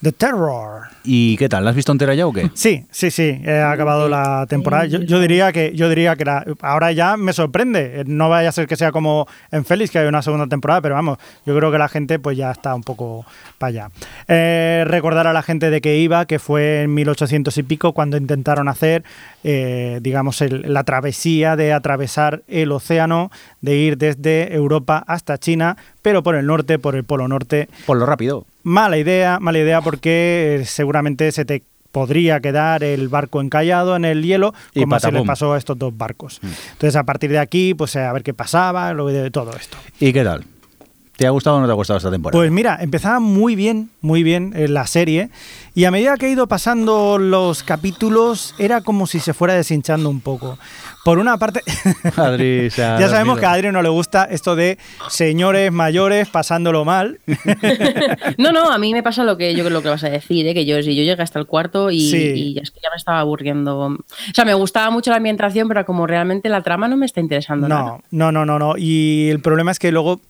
The Terror. ¿Y qué tal? ¿La has visto entera ya o qué? Sí, sí, sí, he acabado la temporada. Yo, yo diría que yo diría que ahora ya me sorprende. No vaya a ser que sea como en Félix que hay una segunda temporada, pero vamos, yo creo que la gente pues ya está un poco para allá. Eh, recordar a la gente de que iba, que fue en 1800 y pico cuando intentaron hacer, eh, digamos, el- la travesía de atravesar el océano, de ir desde Europa hasta China, pero por el norte, por el polo norte. Por lo rápido. Mala idea, mala idea porque eh, seguramente se te podría quedar el barco encallado en el hielo, Y como se le patapum. pasó a estos dos barcos. Entonces, a partir de aquí, pues eh, a ver qué pasaba, lo de todo esto. ¿Y qué tal? ¿Te ha gustado o no te ha gustado esta temporada? Pues mira, empezaba muy bien, muy bien eh, la serie, y a medida que ha ido pasando los capítulos, era como si se fuera deshinchando un poco. Por una parte, Adri ya sabemos que a Adri no le gusta esto de señores mayores pasándolo mal. No, no, a mí me pasa lo que yo creo lo que vas a decir, ¿eh? que yo si yo llegué hasta el cuarto y, Sí. y es que ya me estaba aburriendo. O sea, me gustaba mucho la ambientación, pero como realmente la trama no me está interesando nada. No, no, no, no, no. Y el problema es que luego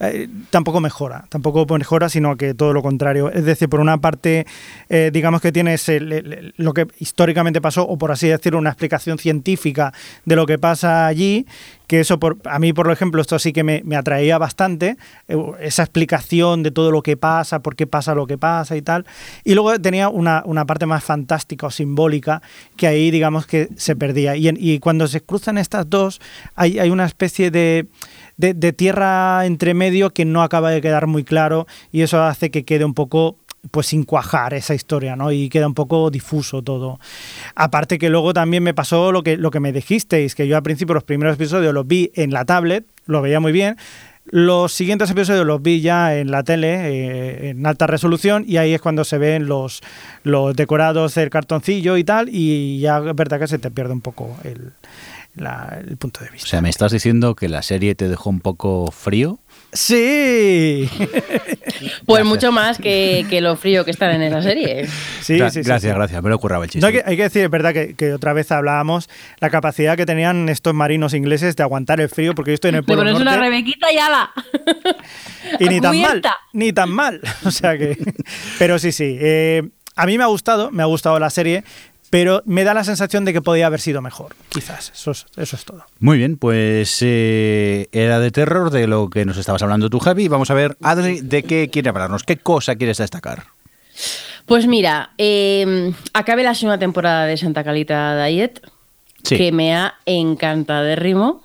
eh, tampoco mejora, tampoco mejora, sino que todo lo contrario. Es decir, por una parte, eh, digamos que tienes el- lo que históricamente pasó, o por así decirlo, una explicación científica de lo que pasa allí, que eso por, a mí, por ejemplo, esto sí que me, atraía bastante, eh, esa explicación de todo lo que pasa, por qué pasa lo que pasa y tal. Y luego tenía una, una parte más fantástica o simbólica que ahí, digamos, que se perdía. Y, cuando se cruzan estas dos, hay, hay una especie de, de tierra entre medio que no acaba de quedar muy claro y eso hace que quede un poco pues sin cuajar esa historia, ¿no? Y queda un poco difuso todo. Aparte que luego también me pasó lo que, lo que me dijisteis, que yo al principio los primeros episodios los vi en la tablet, lo veía muy bien. Los siguientes episodios los vi ya en la tele, eh, en alta resolución, y ahí es cuando se ven los, los decorados del cartoncillo y tal, y ya es verdad que se te pierde un poco el, el punto de O vista. sea, ¿me estás diciendo que la serie te dejó un poco frío? Sí. Pues Gracias. mucho más que, que lo frío que están en esa serie. sí, Gra- sí, sí, gracias, sí. gracias. Me lo curraba el chiste. No, hay, que, hay que decir, es verdad que, que otra vez hablábamos la capacidad que tenían estos marinos ingleses de aguantar el frío, porque yo estoy en el Polo pones una rebequita y ala. y ni tan mal, ni tan mal. O sea que, pero sí, sí. eh, a mí me ha gustado, me ha gustado la serie, pero me da la sensación de que podía haber sido mejor. Quizás, eso es, eso es todo. Muy bien, pues eh, era de terror de lo que nos estabas hablando tú, Javi. Vamos a ver, Adri, ¿de qué quiere hablarnos? ¿Qué cosa quieres destacar? Pues mira, eh, acabé la segunda temporada de Santa Calita Diet, Sí. que me ha encantado ritmo,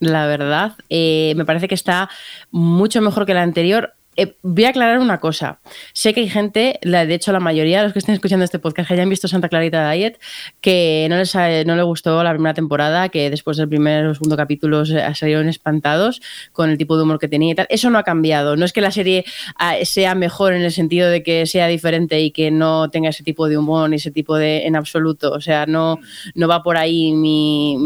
la verdad. Eh, me parece que está mucho mejor que la anterior. Eh, voy a aclarar una cosa. Sé que hay gente, de hecho la mayoría de los que estén escuchando este podcast que hayan visto Santa Clarita Diet, que no les, no le gustó la primera temporada, que después del primer o segundo capítulo salieron espantados con el tipo de humor que tenía y tal. Eso no ha cambiado. No es que la serie ah, sea mejor en el sentido de que sea diferente y que no tenga ese tipo de humor ni ese tipo de en absoluto. O sea, no, no va por ahí mi,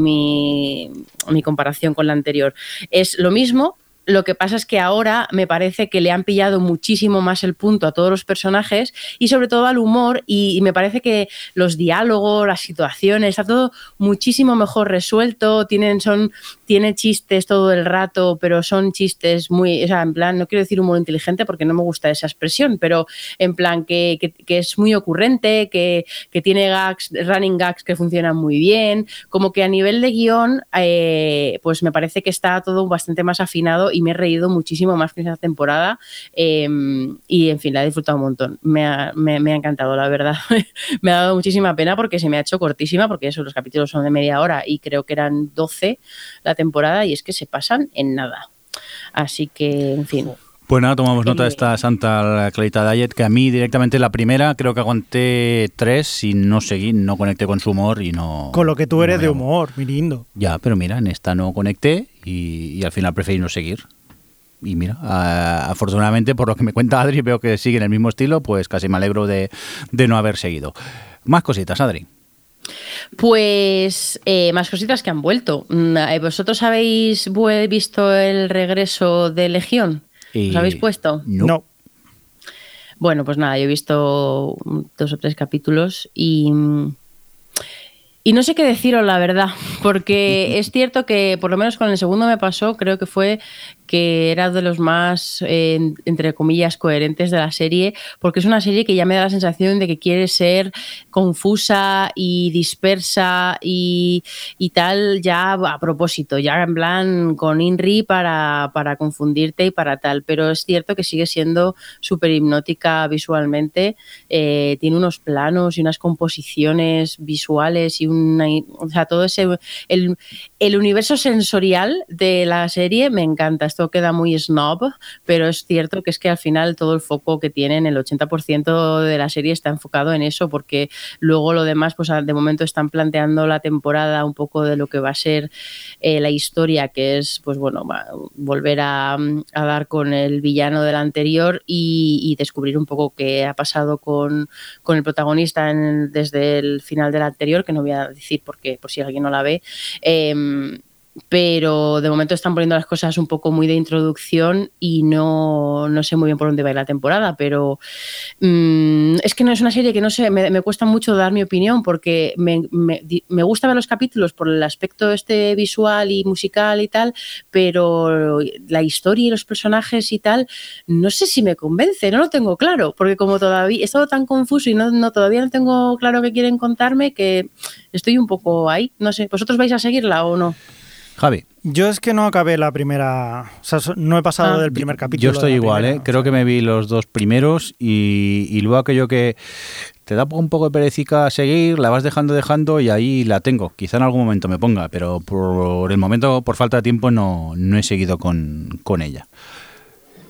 mi comparación con la anterior. Es lo mismo, lo que pasa es que ahora me parece que le han pillado muchísimo más el punto a todos los personajes y sobre todo al humor y, me parece que los diálogos, las situaciones, está todo muchísimo mejor resuelto, tienen, son, tiene chistes todo el rato, pero son chistes muy, o sea, en plan, no quiero decir humor inteligente porque no me gusta esa expresión, pero en plan que, que, es muy ocurrente, que, que, tiene gags, running gags que funcionan muy bien, como que a nivel de guion, eh, pues me parece que está todo bastante más afinado y me he reído muchísimo más que esa temporada em, y en fin, la he disfrutado un montón. Me ha, me, ha encantado, la verdad. me ha dado muchísima pena porque se me ha hecho cortísima, porque eso, los capítulos son de media hora y creo que eran 12 la temporada y es que se pasan en nada. Así que, en fin. Pues nada, tomamos nota de esta Santa Clarita Diet, que a mí directamente la primera creo que aguanté tres y no seguí, no conecté con su humor y no... Con lo que tú eres de humor, mi lindo. Ya, pero mira, en esta no conecté y, al final preferí no seguir. Y mira, afortunadamente por lo que me cuenta Adri, veo que sigue en el mismo estilo, pues casi me alegro de, no haber seguido. Más cositas, Adri. Pues eh, más cositas que han vuelto. Mm, eh, ¿Vosotros habéis visto el regreso de Legión? ¿Os habéis puesto? No. Bueno, pues nada, yo he visto dos o tres capítulos y, y no sé qué deciros, la verdad, porque es cierto que por lo menos con el segundo me pasó, creo que fue que era de los más, entre comillas, coherentes de la serie, porque es una serie que ya me da la sensación de que quiere ser confusa y dispersa y, tal, ya a propósito, ya en plan con INRI para, para confundirte y para tal, pero es cierto que sigue siendo súper hipnótica visualmente, eh, tiene unos planos y unas composiciones visuales y una, o sea, todo ese, el, el universo sensorial de la serie me encanta queda muy snob, pero es cierto que es que al final todo el foco que tienen, el 80% de la serie está enfocado en eso, porque luego lo demás, pues de momento están planteando la temporada un poco de lo que va a ser eh, la historia, que es, pues bueno, volver a, dar con el villano del anterior y, descubrir un poco qué ha pasado con, el protagonista desde el final del anterior, que no voy a decir porque por si alguien no la ve. Em, pero de momento están poniendo las cosas un poco muy de introducción y no, no sé muy bien por dónde va la temporada, pero mmm, es que no es una serie que no sé, me, me cuesta mucho dar mi opinión porque me, me, me, gusta ver los capítulos por el aspecto este visual y musical y tal, pero la historia y los personajes y tal, no sé si me convence, no lo tengo claro, porque como todavía he estado tan confuso y no, no todavía no tengo claro qué quieren contarme que estoy un poco ahí, no sé, ¿vosotros vais a seguirla o no? Javi. Yo es que no acabé la primera. O sea, no he pasado ah. del primer capítulo. Yo estoy igual, ¿eh? Creo que me vi los dos primeros y, y, luego aquello que te da un poco de perecica seguir, la vas dejando, dejando y ahí la tengo. Quizá en algún momento me ponga, pero por el momento, por falta de tiempo, no, no he seguido con, con ella.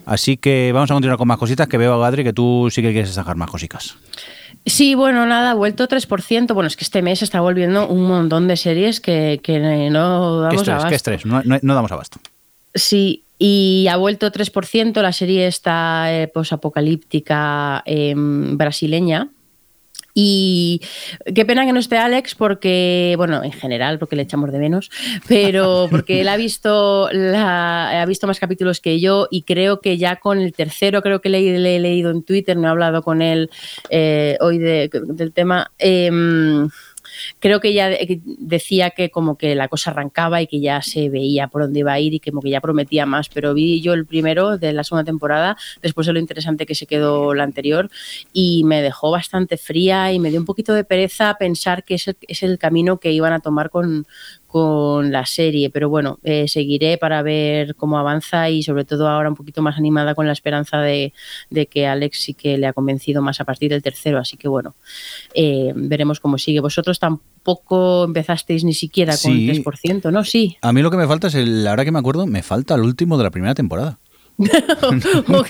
Así que vamos a continuar con más cositas que veo, Gadri, que tú sí que quieres sacar más cositas. Sí, bueno, nada, ha vuelto 3%. Bueno, es que este mes está volviendo un montón de series que, no damos abasto. ¿Qué estrés? No, no, damos abasto. Sí, y ha vuelto 3%. La serie está eh, posapocalíptica em, brasileña y qué pena que no esté Alex porque, bueno, en general, porque le echamos de menos, pero porque él ha visto, ha visto más capítulos que yo y creo que ya con el tercero, creo que le, he leído en Twitter, no he hablado con él eh, hoy del tema. Em, creo que ella decía que como que la cosa arrancaba y que ya se veía por dónde iba a ir y que como que ya prometía más, pero vi yo el primero de la segunda temporada, después de lo interesante que se quedó la anterior y me dejó bastante fría y me dio un poquito de pereza pensar que es es el camino que iban a tomar con, con la serie, pero bueno, eh, seguiré para ver cómo avanza y sobre todo ahora un poquito más animada con la esperanza de, que Alex sí que le ha convencido más a partir del tercero, así que bueno, eh, veremos cómo sigue. Vosotros tampoco empezasteis ni siquiera con el 3%, ¿no? Sí. A mí lo que me falta es, el, ahora que me acuerdo, me falta el último de la primera temporada. ok.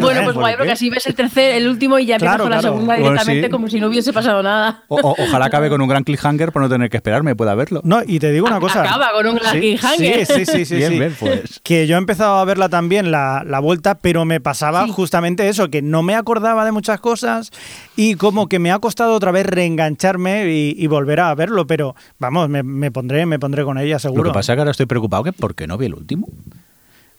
bueno, pues ¿por guay, porque así ves el tercer, el último y ya empiezas Claro, con la segunda Bueno, directamente sí. como si no hubiese pasado nada. O- o- ojalá acabe con un gran cliffhanger por no tener que esperarme, pueda verlo. No, y te digo una cosa. Acaba con un gran Sí, cliffhanger. Sí, sí, sí, sí. Bien, sí. bien, pues. Que yo he empezado a verla también la, la vuelta, pero me pasaba Sí. justamente eso, que no me acordaba de muchas cosas y como que me ha costado otra vez reengancharme y, y volver a verlo, pero vamos, me, me pondré, me pondré con ella Lo seguro. que pasa es que ahora estoy preocupado que porque no vi el último.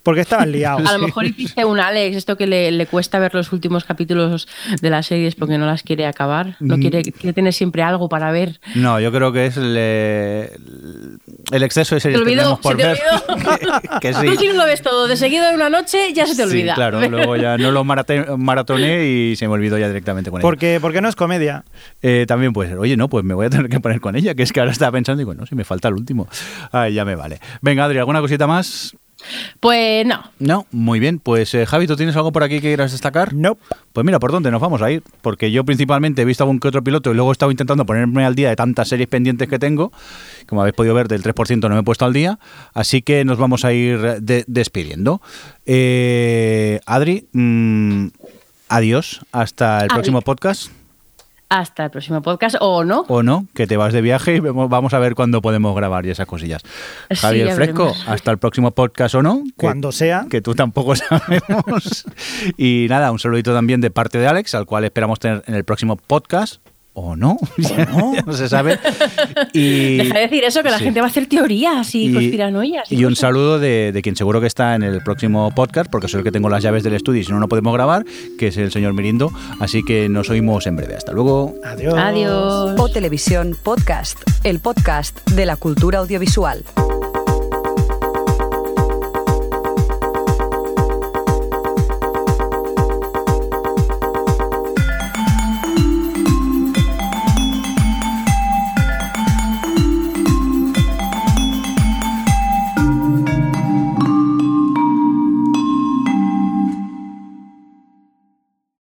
Porque estaban liados. A lo mejor hiciste un Alex, esto que le, le cuesta ver los últimos capítulos de las series porque no las quiere acabar. Mm. No quiere, quiere tener siempre algo para ver. No, yo creo que es el, el exceso de ¿Te series que olvidó? tenemos por ¿Se te ver. olvidó? que, que Tú si sí. no lo ves todo de seguido en una noche, ya se te Sí, olvida. claro, luego ya no lo maratoné y se me olvidó ya directamente con ella. Porque, porque no es comedia. Eh, también puede ser, oye, no, pues me voy a tener que poner con ella, que es que ahora estaba pensando y digo, no, si me falta el último. Ay, ya me vale. Venga, Adri, ¿alguna cosita más? Pues no. No, muy bien. Pues eh, Javi, ¿tú tienes algo por aquí que quieras destacar? No. Pues mira, ¿por dónde nos vamos a ir? Porque yo principalmente he visto algún que otro piloto y luego he estado intentando ponerme al día de tantas series pendientes que tengo. Como habéis podido ver, del 3% no me he puesto al día. Así que nos vamos a ir de- despidiendo. Eh, Adri, mm, adiós. Hasta el próximo podcast. Hasta el próximo podcast, o no. O no, que te vas de viaje y vemos- vamos a ver cuándo podemos grabar y esas cosillas. Sí, Javier Fresco, veremos. hasta el próximo podcast o no. que- Cuando sea. que tú tampoco sabemos. y nada, un saludito también de parte de Alex, al cual esperamos tener en el próximo podcast. O no, ya no se sabe. Y, Deja de decir eso, que la sí. gente va a hacer teorías y, conspiranoias. y un saludo de, de quien seguro que está en el próximo podcast, porque soy el que tengo las llaves del estudio y si no, no podemos grabar, que es el señor Mirindo. Así que nos oímos en breve. Hasta luego. Adiós. Adiós. O Televisión Podcast, el podcast de la cultura audiovisual.